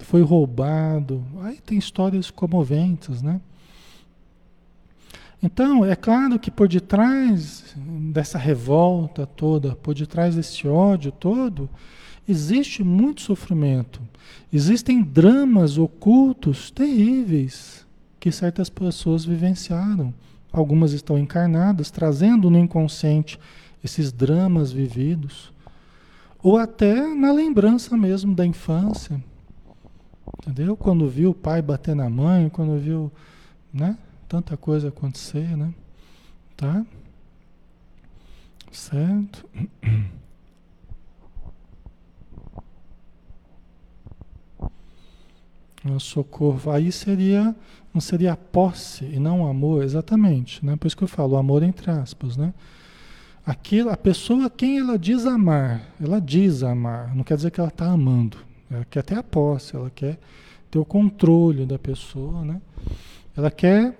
foi roubado. Aí tem histórias comoventes, né? Então, é claro que por detrás dessa revolta toda, por detrás desse ódio todo, existe muito sofrimento. Existem dramas ocultos terríveis que certas pessoas vivenciaram. Algumas estão encarnadas, trazendo no inconsciente esses dramas vividos, ou até na lembrança mesmo da infância. Entendeu? Quando viu o pai bater na mãe, quando viu, né, tanta coisa acontecer, né? Tá? Certo? Socorro. Aí seria, não seria a posse e não o amor, exatamente. Né? Por isso que eu falo, amor entre aspas, né? Aquilo, a pessoa quem ela diz amar, ela diz amar, não quer dizer que ela está amando. Ela quer ter a posse, ela quer ter o controle da pessoa, né? Ela quer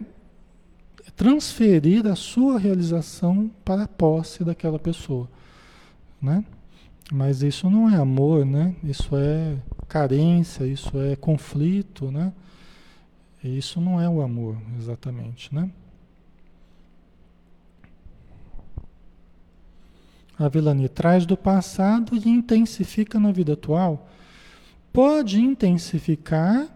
transferir a sua realização para a posse daquela pessoa, né? Mas isso não é amor, né? Isso é carência, isso é conflito, né? Isso não é o amor, exatamente, né? A vilania traz do passado e intensifica na vida atual. Pode intensificar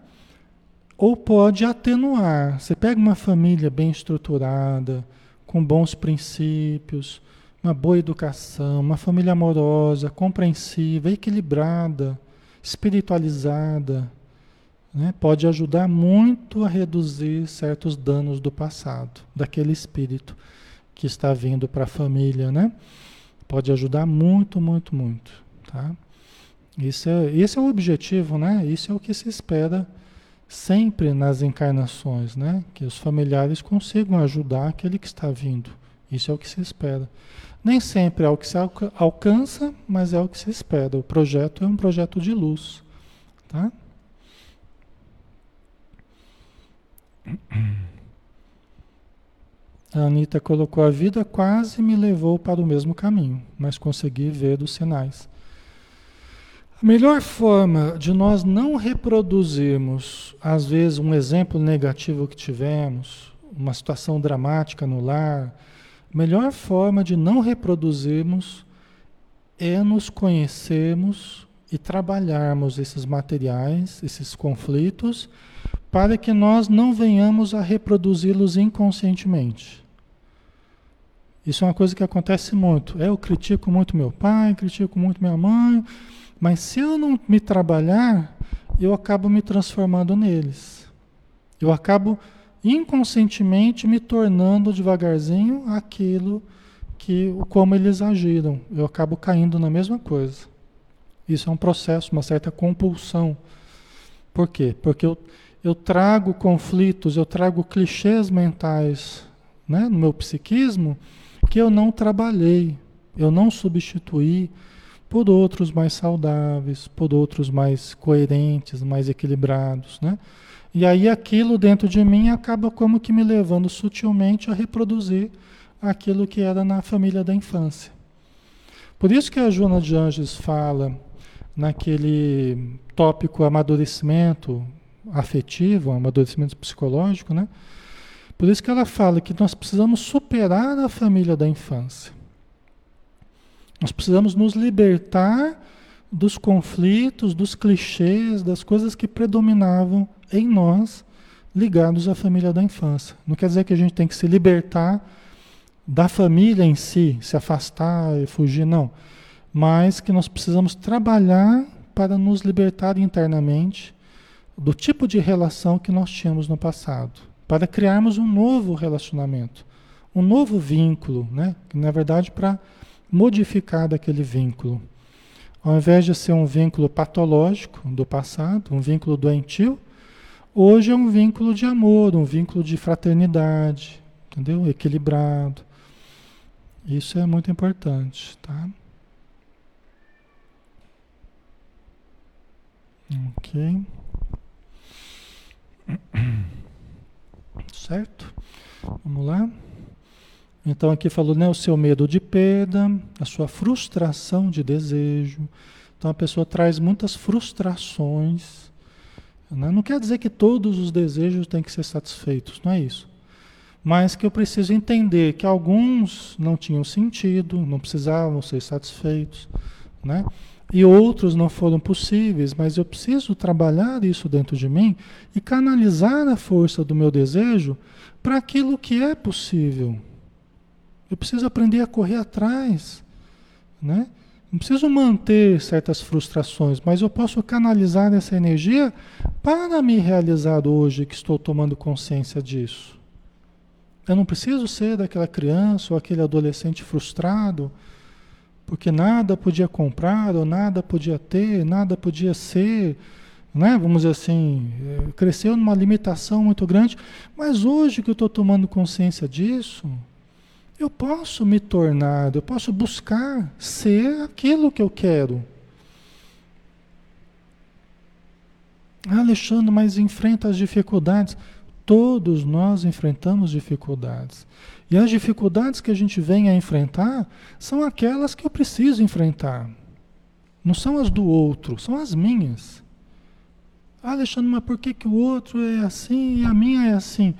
ou pode atenuar. Você pega uma família bem estruturada, com bons princípios, uma boa educação, uma família amorosa, compreensiva, equilibrada, espiritualizada, né? pode ajudar muito a reduzir certos danos do passado, daquele espírito que está vindo para a família, né? Pode ajudar muito, muito, muito, tá? Isso é, esse é o objetivo, né? Isso é o que se espera sempre nas encarnações, né? Que os familiares consigam ajudar aquele que está vindo. Isso é o que se espera. Nem sempre é o que se alcança, mas é o que se espera. O projeto é um projeto de luz, tá? A Anitta colocou a vida quase me levou para o mesmo caminho, mas consegui ver os sinais. A melhor forma de nós não reproduzirmos, às vezes, um exemplo negativo que tivemos, uma situação dramática no lar, a melhor forma de não reproduzirmos é nos conhecermos e trabalharmos esses materiais, esses conflitos, para que nós não venhamos a reproduzi-los inconscientemente. Isso é uma coisa que acontece muito. Eu critico muito meu pai, critico muito minha mãe, mas se eu não me trabalhar, eu acabo me transformando neles. Eu acabo inconscientemente me tornando devagarzinho aquilo que como eles agiram. Eu acabo caindo na mesma coisa. Isso é um processo, uma certa compulsão. Por quê? Porque eu, eu trago conflitos, eu trago clichês mentais né, no meu psiquismo que eu não trabalhei, eu não substituí por outros mais saudáveis, por outros mais coerentes, mais equilibrados, né? E aí aquilo dentro de mim acaba como que me levando sutilmente a reproduzir aquilo que era na família da infância. Por isso que a Joana de Anjos fala naquele tópico amadurecimento afetivo, amadurecimento psicológico, né? Por isso que ela fala que nós precisamos superar a família da infância. Nós precisamos nos libertar dos conflitos, dos clichês, das coisas que predominavam em nós ligados à família da infância. Não quer dizer que a gente tem que se libertar da família em si, se afastar e fugir, não. Mas que nós precisamos trabalhar para nos libertar internamente do tipo de relação que nós tínhamos no passado, para criarmos um novo relacionamento, um novo vínculo, né? Na verdade para modificar daquele vínculo. Ao invés de ser um vínculo patológico do passado, um vínculo doentio, hoje é um vínculo de amor, um vínculo de fraternidade, entendeu? Equilibrado. Isso é muito importante, tá? Ok. Certo? Vamos lá. Então aqui falou né, o seu medo de perda, a sua frustração de desejo. Então a pessoa traz muitas frustrações. Né? Não quer dizer que todos os desejos têm que ser satisfeitos, não é isso. Mas que eu preciso entender que alguns não tinham sentido, não precisavam ser satisfeitos, né? E outros não foram possíveis, mas eu preciso trabalhar isso dentro de mim e canalizar a força do meu desejo para aquilo que é possível, eu preciso aprender a correr atrás, né? Não preciso manter certas frustrações, mas eu posso canalizar essa energia para me realizar hoje que estou tomando consciência disso. Eu não preciso ser daquela criança ou aquele adolescente frustrado, porque nada podia comprar, ou nada podia ter, nada podia ser, né? vamos dizer assim, é, cresceu numa limitação muito grande, mas hoje que eu estou tomando consciência disso, eu posso me tornar, eu posso buscar ser aquilo que eu quero. Ah, Alexandre, mas enfrenta as dificuldades. Todos nós enfrentamos dificuldades. E as dificuldades que a gente vem a enfrentar são aquelas que eu preciso enfrentar. Não são as do outro, são as minhas. Ah, Alexandre, mas por que, que o outro é assim e a minha é assim?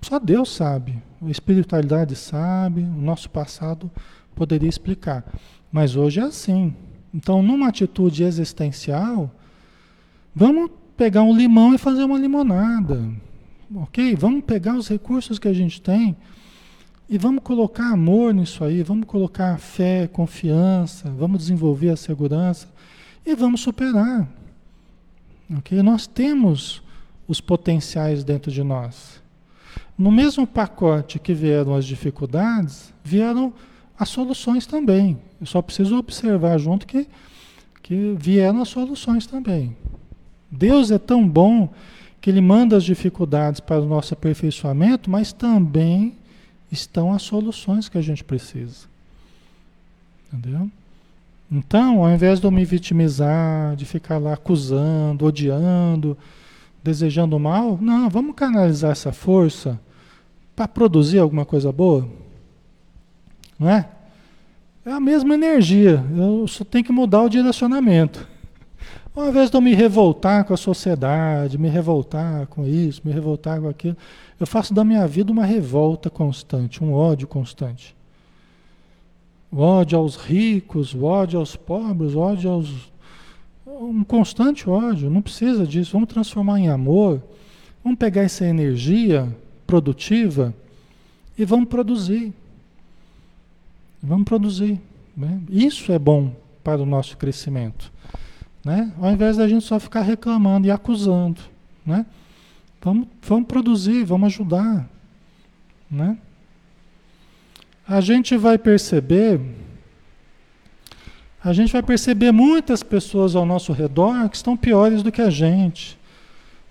Só Deus sabe. A espiritualidade sabe, o nosso passado poderia explicar. Mas hoje é assim. Então, numa atitude existencial, vamos pegar um limão e fazer uma limonada. Ok? Vamos pegar os recursos que a gente tem e vamos colocar amor nisso aí, vamos colocar fé, confiança, vamos desenvolver a segurança e vamos superar. Ok? Nós temos os potenciais dentro de nós. No mesmo pacote que vieram as dificuldades, vieram as soluções também. Eu só preciso observar junto que, que vieram as soluções também. Deus é tão bom que Ele manda as dificuldades para o nosso aperfeiçoamento, mas também estão as soluções que a gente precisa. Entendeu? Então, ao invés de eu me vitimizar, de ficar lá acusando, odiando, desejando mal, não, vamos canalizar essa força para produzir alguma coisa boa. Não é? É a mesma energia, eu só tenho que mudar o direcionamento. Ao invés de eu me revoltar com a sociedade, me revoltar com isso, me revoltar com aquilo, eu faço da minha vida uma revolta constante, um ódio constante. O ódio aos ricos, ódio aos pobres, ódio aos. Um constante ódio, não precisa disso. Vamos transformar em amor. Vamos pegar essa energia produtiva e vamos produzir. Vamos produzir. Né? Isso é bom para o nosso crescimento. Né? Ao invés da gente só ficar reclamando e acusando. Né? Vamos, vamos produzir, vamos ajudar. Né? A gente vai perceber, a gente vai perceber muitas pessoas ao nosso redor que estão piores do que a gente,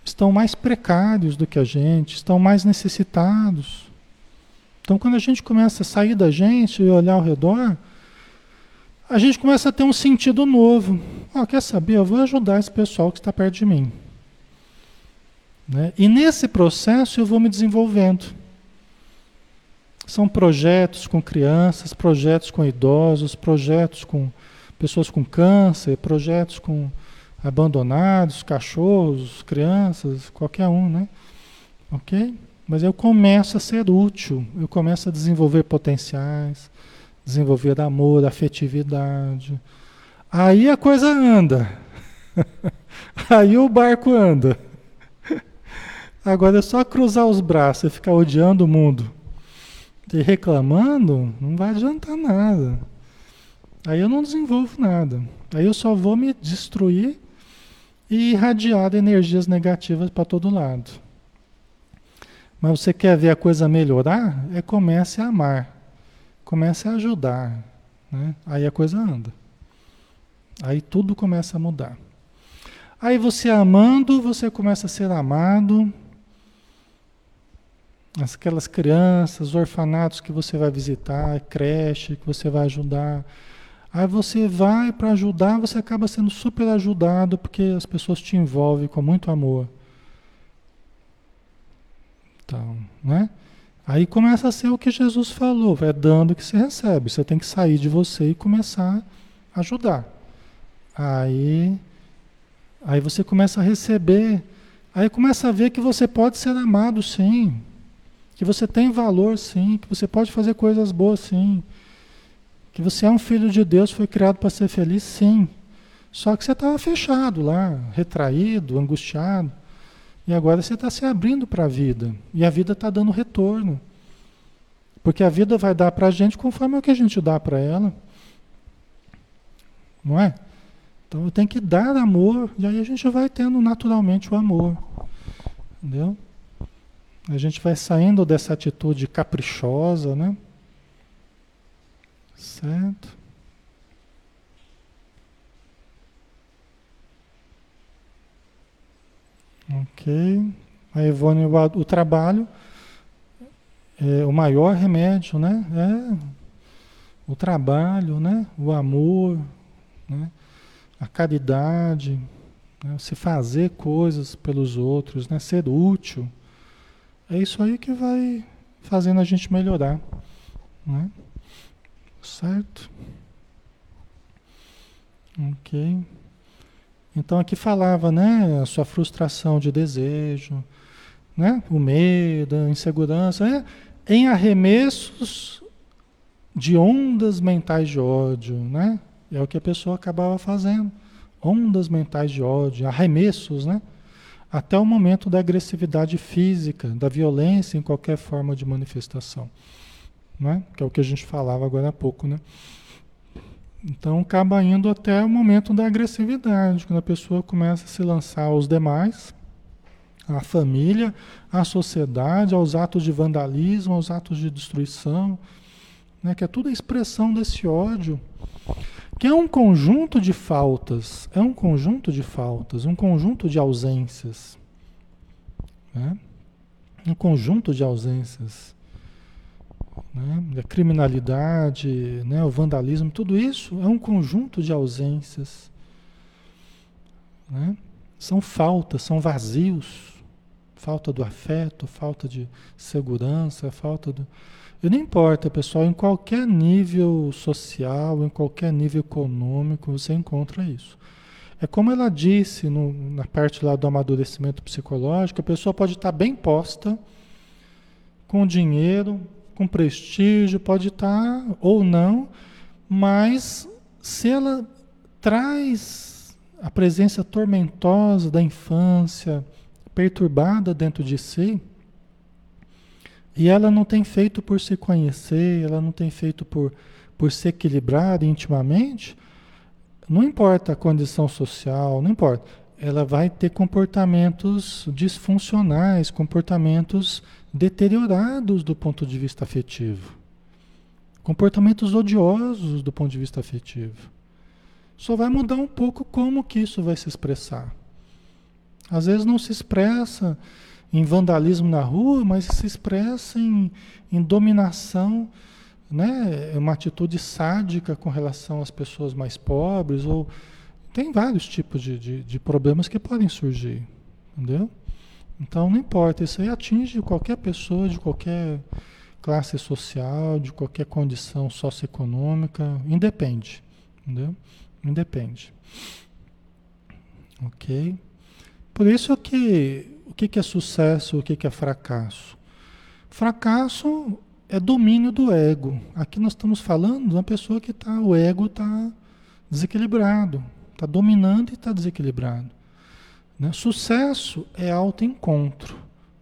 estão mais precários do que a gente, estão mais necessitados. Então, quando a gente começa a sair da gente e olhar ao redor, a gente começa a ter um sentido novo. Oh, quer saber? Eu vou ajudar esse pessoal que está perto de mim. Né? E nesse processo eu vou me desenvolvendo. São projetos com crianças, projetos com idosos, projetos com pessoas com câncer, projetos com abandonados, cachorros, crianças, qualquer um, né? Ok? Mas eu começo a ser útil, eu começo a desenvolver potenciais, desenvolver amor, afetividade. Aí a coisa anda. Aí o barco anda. Agora é só cruzar os braços e ficar odiando o mundo e reclamando, não vai adiantar nada. Aí eu não desenvolvo nada. Aí eu só vou me destruir e irradiar energias negativas para todo lado. Mas você quer ver a coisa melhorar? É comece a amar. Comece a ajudar. Né? Aí a coisa anda. Aí tudo começa a mudar. Aí você amando, você começa a ser amado. Aquelas crianças, orfanatos que você vai visitar, creche que você vai ajudar. Aí você vai para ajudar, você acaba sendo super ajudado porque as pessoas te envolvem com muito amor. Então, né? Aí começa a ser o que Jesus falou, é dando que você recebe. Você tem que sair de você e começar a ajudar. Aí, aí você começa a receber, aí começa a ver que você pode ser amado sim, que você tem valor sim, que você pode fazer coisas boas sim, que você é um filho de Deus, foi criado para ser feliz sim. Só que você estava fechado lá, retraído, angustiado. E agora você está se abrindo para a vida. E a vida está dando retorno. Porque a vida vai dar para a gente conforme o que a gente dá para ela. Não é? Então eu tenho que dar amor, e aí a gente vai tendo naturalmente o amor. Entendeu? A gente vai saindo dessa atitude caprichosa, né? Certo? Ok. A Ivone, o, o trabalho é o maior remédio, né? É o trabalho, né? O amor, né? A caridade, né? se fazer coisas pelos outros, né? Ser útil. É isso aí que vai fazendo a gente melhorar, né? Certo? Ok. Então aqui falava, né? A sua frustração de desejo, né? O medo, a insegurança, é em arremessos de ondas mentais de ódio, né? É o que a pessoa acabava fazendo. Ondas mentais de ódio, arremessos, né? Até o momento da agressividade física, da violência em qualquer forma de manifestação. Né? Que é o que a gente falava agora há pouco, né? Então acaba indo até o momento da agressividade, quando a pessoa começa a se lançar aos demais, à família, à sociedade, aos atos de vandalismo, aos atos de destruição, né? que é tudo a expressão desse ódio, que é um conjunto de faltas, é um conjunto de faltas, um conjunto de ausências. Né? Um conjunto de ausências né? a criminalidade, né? o vandalismo, tudo isso é um conjunto de ausências. Né? São faltas, são vazios, falta do afeto, falta de segurança, falta do. E não importa, pessoal, em qualquer nível social, em qualquer nível econômico, você encontra isso. É como ela disse no, na parte lá do amadurecimento psicológico, a pessoa pode estar bem posta, com dinheiro, com prestígio, pode estar ou não, mas se ela traz a presença tormentosa da infância, perturbada dentro de si, e ela não tem feito por se conhecer, ela não tem feito por, por se equilibrar intimamente, não importa a condição social, não importa. Ela vai ter comportamentos disfuncionais, comportamentos deteriorados do ponto de vista afetivo. Comportamentos odiosos do ponto de vista afetivo. Só vai mudar um pouco como que isso vai se expressar. Às vezes não se expressa em vandalismo na rua, mas se expressa em, em dominação, né? É uma atitude sádica com relação às pessoas mais pobres, ou tem vários tipos de, de, de problemas que podem surgir, entendeu? Então não importa, isso aí atinge qualquer pessoa de qualquer classe social, de qualquer condição socioeconômica, independe, entendeu? Independe. Ok? Por isso que o que, é sucesso, o que, que é fracasso? Fracasso é domínio do ego. Aqui nós estamos falando de uma pessoa que tá, o ego está desequilibrado, está dominando e está desequilibrado. Né? Sucesso é autoencontro,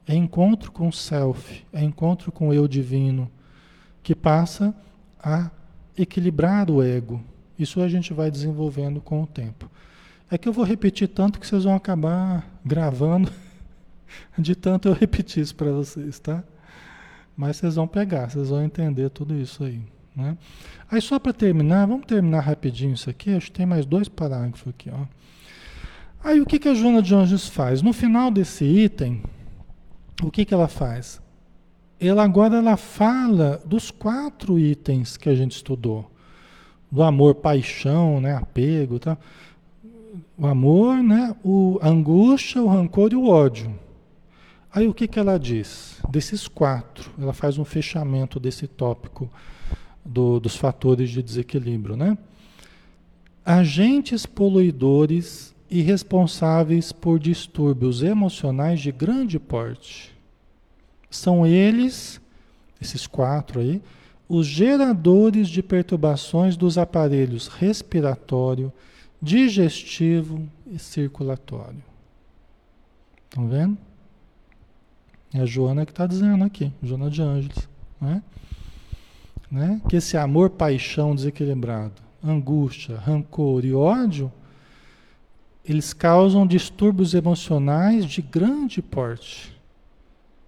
é encontro com o self, é encontro com o eu divino, que passa a equilibrar o ego. Isso a gente vai desenvolvendo com o tempo. É que eu vou repetir tanto que vocês vão acabar gravando de tanto eu repetir isso para vocês, tá? Mas vocês vão pegar, vocês vão entender tudo isso aí. Né? Aí só para terminar, vamos terminar rapidinho isso aqui, acho que tem mais dois parágrafos aqui. Ó. Aí o que, que a Joana de Anjos faz? No final desse item, o que, que ela faz? Ela agora ela fala dos quatro itens que a gente estudou. Do amor, paixão, né, apego, tá? O amor, né, o a angústia, o rancor e o ódio. Aí o que, que ela diz? Desses quatro, ela faz um fechamento desse tópico do, dos fatores de desequilíbrio, né? Agentes poluidores e responsáveis por distúrbios emocionais de grande porte. São eles, esses quatro aí, os geradores de perturbações dos aparelhos respiratório, digestivo e circulatório. Estão vendo? É a Joana que está dizendo aqui, Joana de Ângeles. Né? Né? Que esse amor, paixão desequilibrado, angústia, rancor e ódio eles causam distúrbios emocionais de grande porte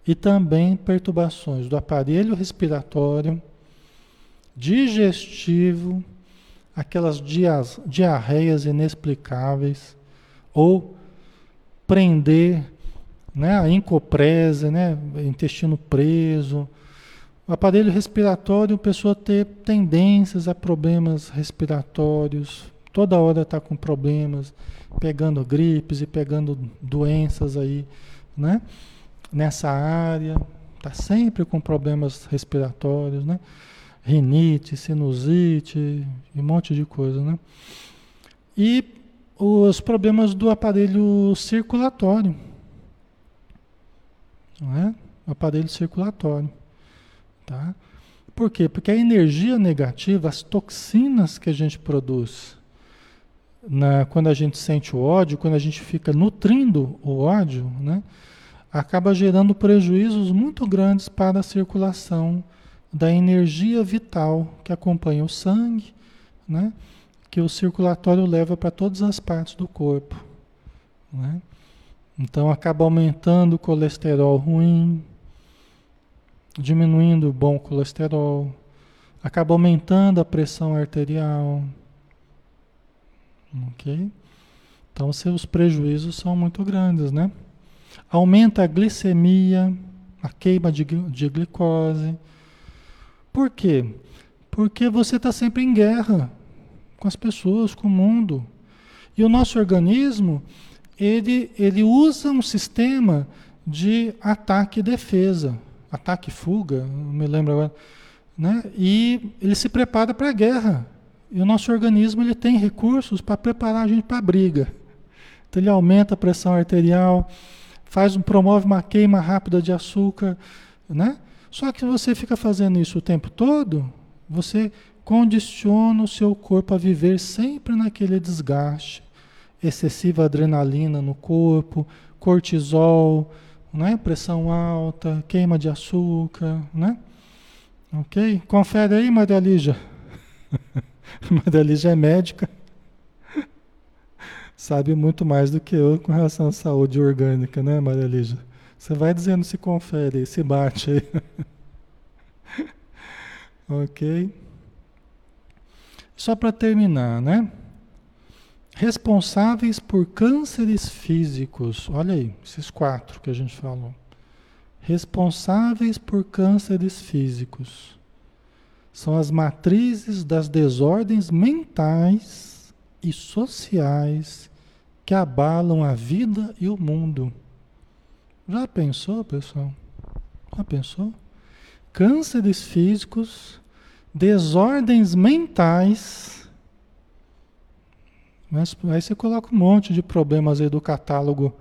e também perturbações do aparelho respiratório, digestivo, aquelas diarreias inexplicáveis, ou prender né? A incoprese, né? Intestino preso. O aparelho respiratório, a pessoa ter tendências a problemas respiratórios, toda hora está com problemas, pegando gripes e pegando doenças aí, né? Nessa área, está sempre com problemas respiratórios, né? Rinite, sinusite, e um monte de coisa, né? E os problemas do aparelho circulatório, não é? O aparelho circulatório, tá? Por quê? Porque a energia negativa, as toxinas que a gente produz, na, quando a gente sente o ódio, quando a gente fica nutrindo o ódio, né, acaba gerando prejuízos muito grandes para a circulação da energia vital que acompanha o sangue, né, que o circulatório leva para todas as partes do corpo. Né? Então acaba aumentando o colesterol ruim, diminuindo o bom colesterol, acaba aumentando a pressão arterial Ok? Então, seus prejuízos são muito grandes, né? Aumenta a glicemia, a queima de, de glicose. Por quê? Porque você está sempre em guerra com as pessoas, com o mundo. E o nosso organismo, ele, ele usa um sistema de ataque e defesa. Ataque e fuga, não me lembro agora. Né? E ele se prepara para a guerra. E o nosso organismo ele tem recursos para preparar a gente para a briga. Então ele aumenta a pressão arterial, faz, promove uma queima rápida de açúcar, né? Só que você fica fazendo isso o tempo todo, você condiciona o seu corpo a viver sempre naquele desgaste, excessiva adrenalina no corpo, cortisol, né? pressão alta, queima de açúcar, né? Ok? Confere aí, Maria Lígia. Já é médica. Sabe muito mais do que eu com relação à saúde orgânica, né, Maria? Você vai dizendo se confere, se bate aí. ok? Só para terminar, né? Responsáveis por cânceres físicos. Olha aí, esses quatro que a gente falou. Responsáveis por cânceres físicos são as matrizes das desordens mentais e sociais que abalam a vida e o mundo. Já pensou, pessoal? Já pensou? Cânceres físicos, desordens mentais. Mas aí você coloca um monte de problemas aí do catálogo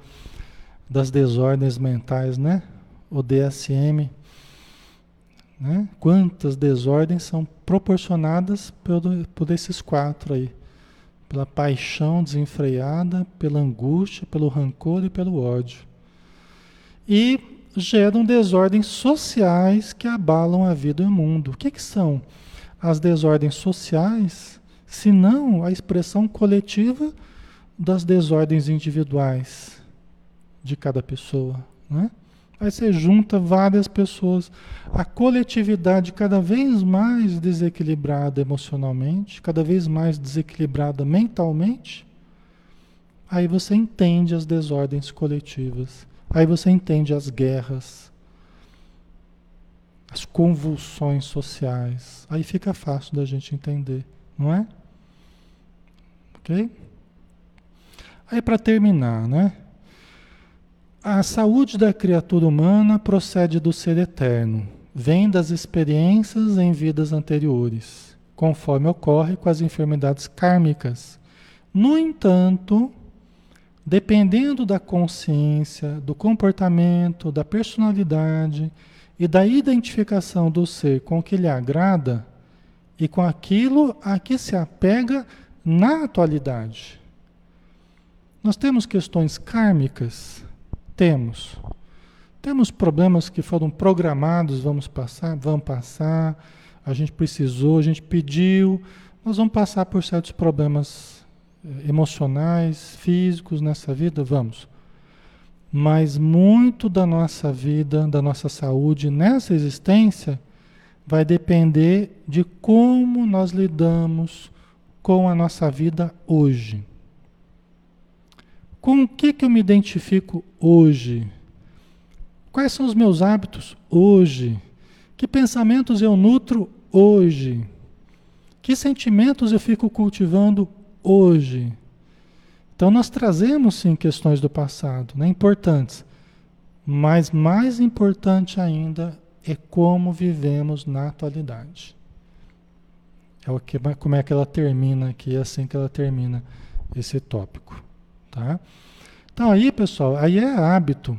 das desordens mentais, né? O DSM. Né? Quantas desordens são proporcionadas por, por esses quatro aí? Pela paixão desenfreada, pela angústia, pelo rancor e pelo ódio. E geram desordens sociais que abalam a vida e o mundo. O que, que são as desordens sociais, se não a expressão coletiva das desordens individuais de cada pessoa? Né? Aí você junta várias pessoas, a coletividade cada vez mais desequilibrada emocionalmente, cada vez mais desequilibrada mentalmente. Aí você entende as desordens coletivas. Aí você entende as guerras, as convulsões sociais. Aí fica fácil da gente entender, não é? Ok? Aí para terminar, né? A saúde da criatura humana procede do ser eterno, vem das experiências em vidas anteriores, conforme ocorre com as enfermidades kármicas. No entanto, dependendo da consciência, do comportamento, da personalidade e da identificação do ser com o que lhe agrada e com aquilo a que se apega na atualidade. Nós temos questões kármicas temos. Temos problemas que foram programados, vamos passar, vamos passar. A gente precisou, a gente pediu. Nós vamos passar por certos problemas eh, emocionais, físicos nessa vida, vamos. Mas muito da nossa vida, da nossa saúde nessa existência vai depender de como nós lidamos com a nossa vida hoje. Com o que, que eu me identifico hoje? Quais são os meus hábitos hoje? Que pensamentos eu nutro hoje? Que sentimentos eu fico cultivando hoje? Então nós trazemos sim questões do passado, né, importantes. Mas mais importante ainda é como vivemos na atualidade. É o que, como é que ela termina aqui, é assim que ela termina esse tópico, tá? Então aí, pessoal, aí é hábito.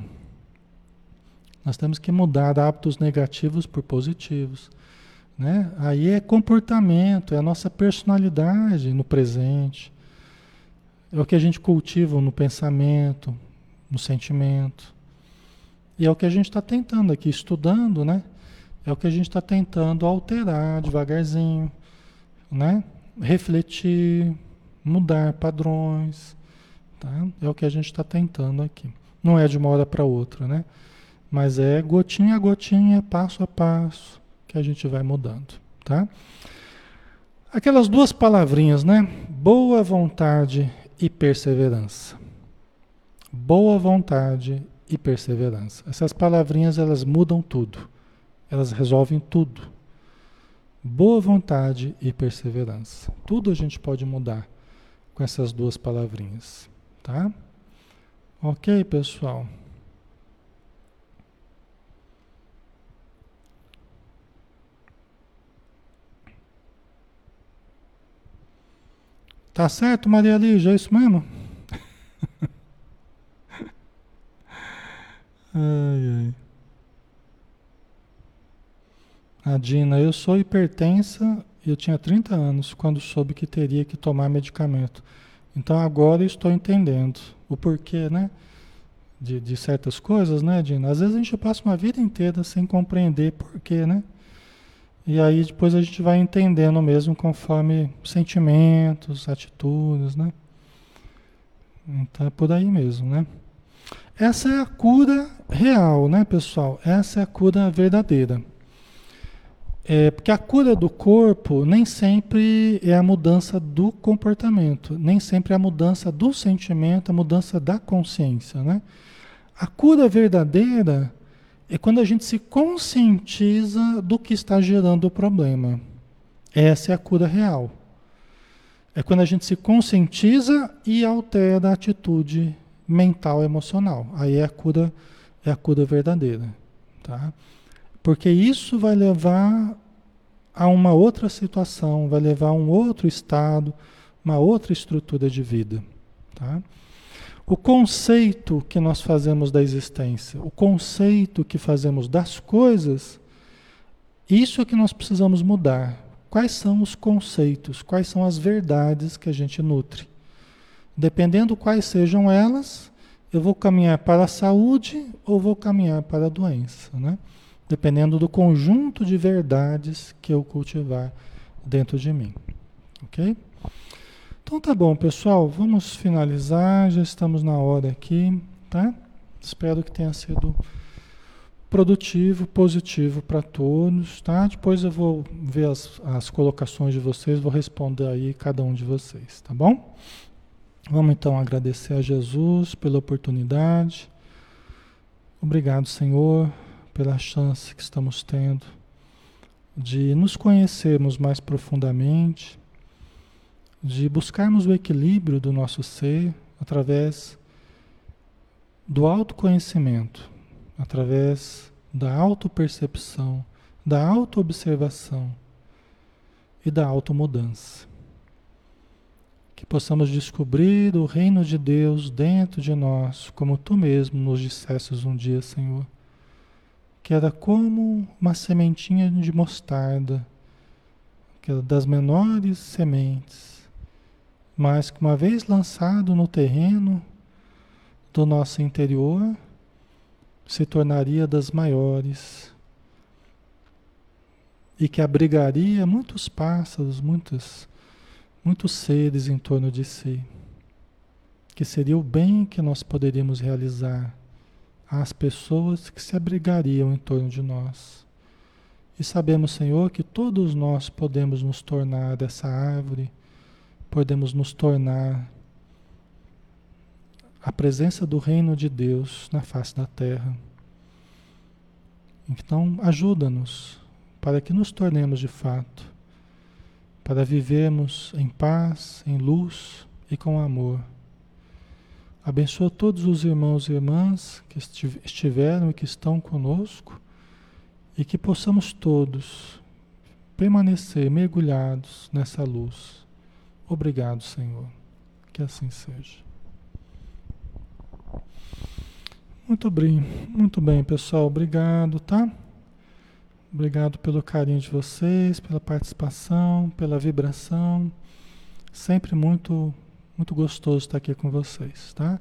Nós temos que mudar hábitos negativos por positivos. Né? Aí é comportamento, é a nossa personalidade no presente. É o que a gente cultiva no pensamento, no sentimento. E é o que a gente está tentando aqui, estudando, né? É o que a gente está tentando alterar devagarzinho, né? Refletir, mudar padrões, tá? É o que a gente está tentando aqui. Não é de uma hora para outra, né? Mas é gotinha a gotinha, passo a passo, que a gente vai mudando, tá? Aquelas duas palavrinhas, né? Boa vontade e perseverança. Boa vontade e perseverança. Essas palavrinhas elas mudam tudo. Elas resolvem tudo. Boa vontade e perseverança. Tudo a gente pode mudar com essas duas palavrinhas, tá? OK, pessoal. Tá certo, Maria Lígia, é isso mesmo? ai, ai. A Dina, eu sou hipertensa e eu tinha 30 anos quando soube que teria que tomar medicamento. Então agora estou entendendo o porquê, né? De, de certas coisas, né, Dina? Às vezes a gente passa uma vida inteira sem compreender porquê, né? E aí depois a gente vai entendendo mesmo conforme sentimentos, atitudes, né? Então é por aí mesmo, né? Essa é a cura real, né, pessoal? Essa é a cura verdadeira. É, porque a cura do corpo nem sempre é a mudança do comportamento, nem sempre é a mudança do sentimento, a mudança da consciência, né? A cura verdadeira é quando a gente se conscientiza do que está gerando o problema. Essa é a cura real. É quando a gente se conscientiza e altera a atitude mental emocional. Aí é a cura, é a cura verdadeira, tá? Porque isso vai levar a uma outra situação, vai levar a um outro estado, uma outra estrutura de vida, tá? O conceito que nós fazemos da existência, o conceito que fazemos das coisas, isso é que nós precisamos mudar. Quais são os conceitos, quais são as verdades que a gente nutre? Dependendo quais sejam elas, eu vou caminhar para a saúde ou vou caminhar para a doença, né? Dependendo do conjunto de verdades que eu cultivar dentro de mim. OK? Então tá bom, pessoal, vamos finalizar, já estamos na hora aqui, tá? Espero que tenha sido produtivo, positivo para todos, tá? Depois eu vou ver as, as colocações de vocês, vou responder aí cada um de vocês, tá bom? Vamos então agradecer a Jesus pela oportunidade. Obrigado, Senhor, pela chance que estamos tendo de nos conhecermos mais profundamente de buscarmos o equilíbrio do nosso ser através do autoconhecimento, através da autopercepção, da autoobservação e da automudança. Que possamos descobrir o reino de Deus dentro de nós, como tu mesmo nos dissestes um dia, Senhor, que era como uma sementinha de mostarda, que era das menores sementes, mas que uma vez lançado no terreno do nosso interior, se tornaria das maiores. E que abrigaria muitos pássaros, muitos, muitos seres em torno de si, que seria o bem que nós poderíamos realizar às pessoas que se abrigariam em torno de nós. E sabemos, Senhor, que todos nós podemos nos tornar essa árvore podemos nos tornar a presença do reino de Deus na face da terra. Então, ajuda-nos para que nos tornemos de fato, para vivermos em paz, em luz e com amor. Abençoa todos os irmãos e irmãs que estiveram e que estão conosco e que possamos todos permanecer mergulhados nessa luz. Obrigado, Senhor. Que assim seja. Muito bem, muito bem, pessoal. Obrigado, tá? Obrigado pelo carinho de vocês, pela participação, pela vibração. Sempre muito, muito gostoso estar aqui com vocês, tá?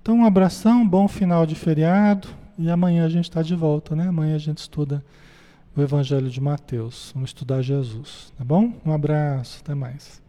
Então, um abração, bom final de feriado e amanhã a gente está de volta, né? Amanhã a gente estuda o Evangelho de Mateus. Vamos estudar Jesus, tá bom? Um abraço, até mais.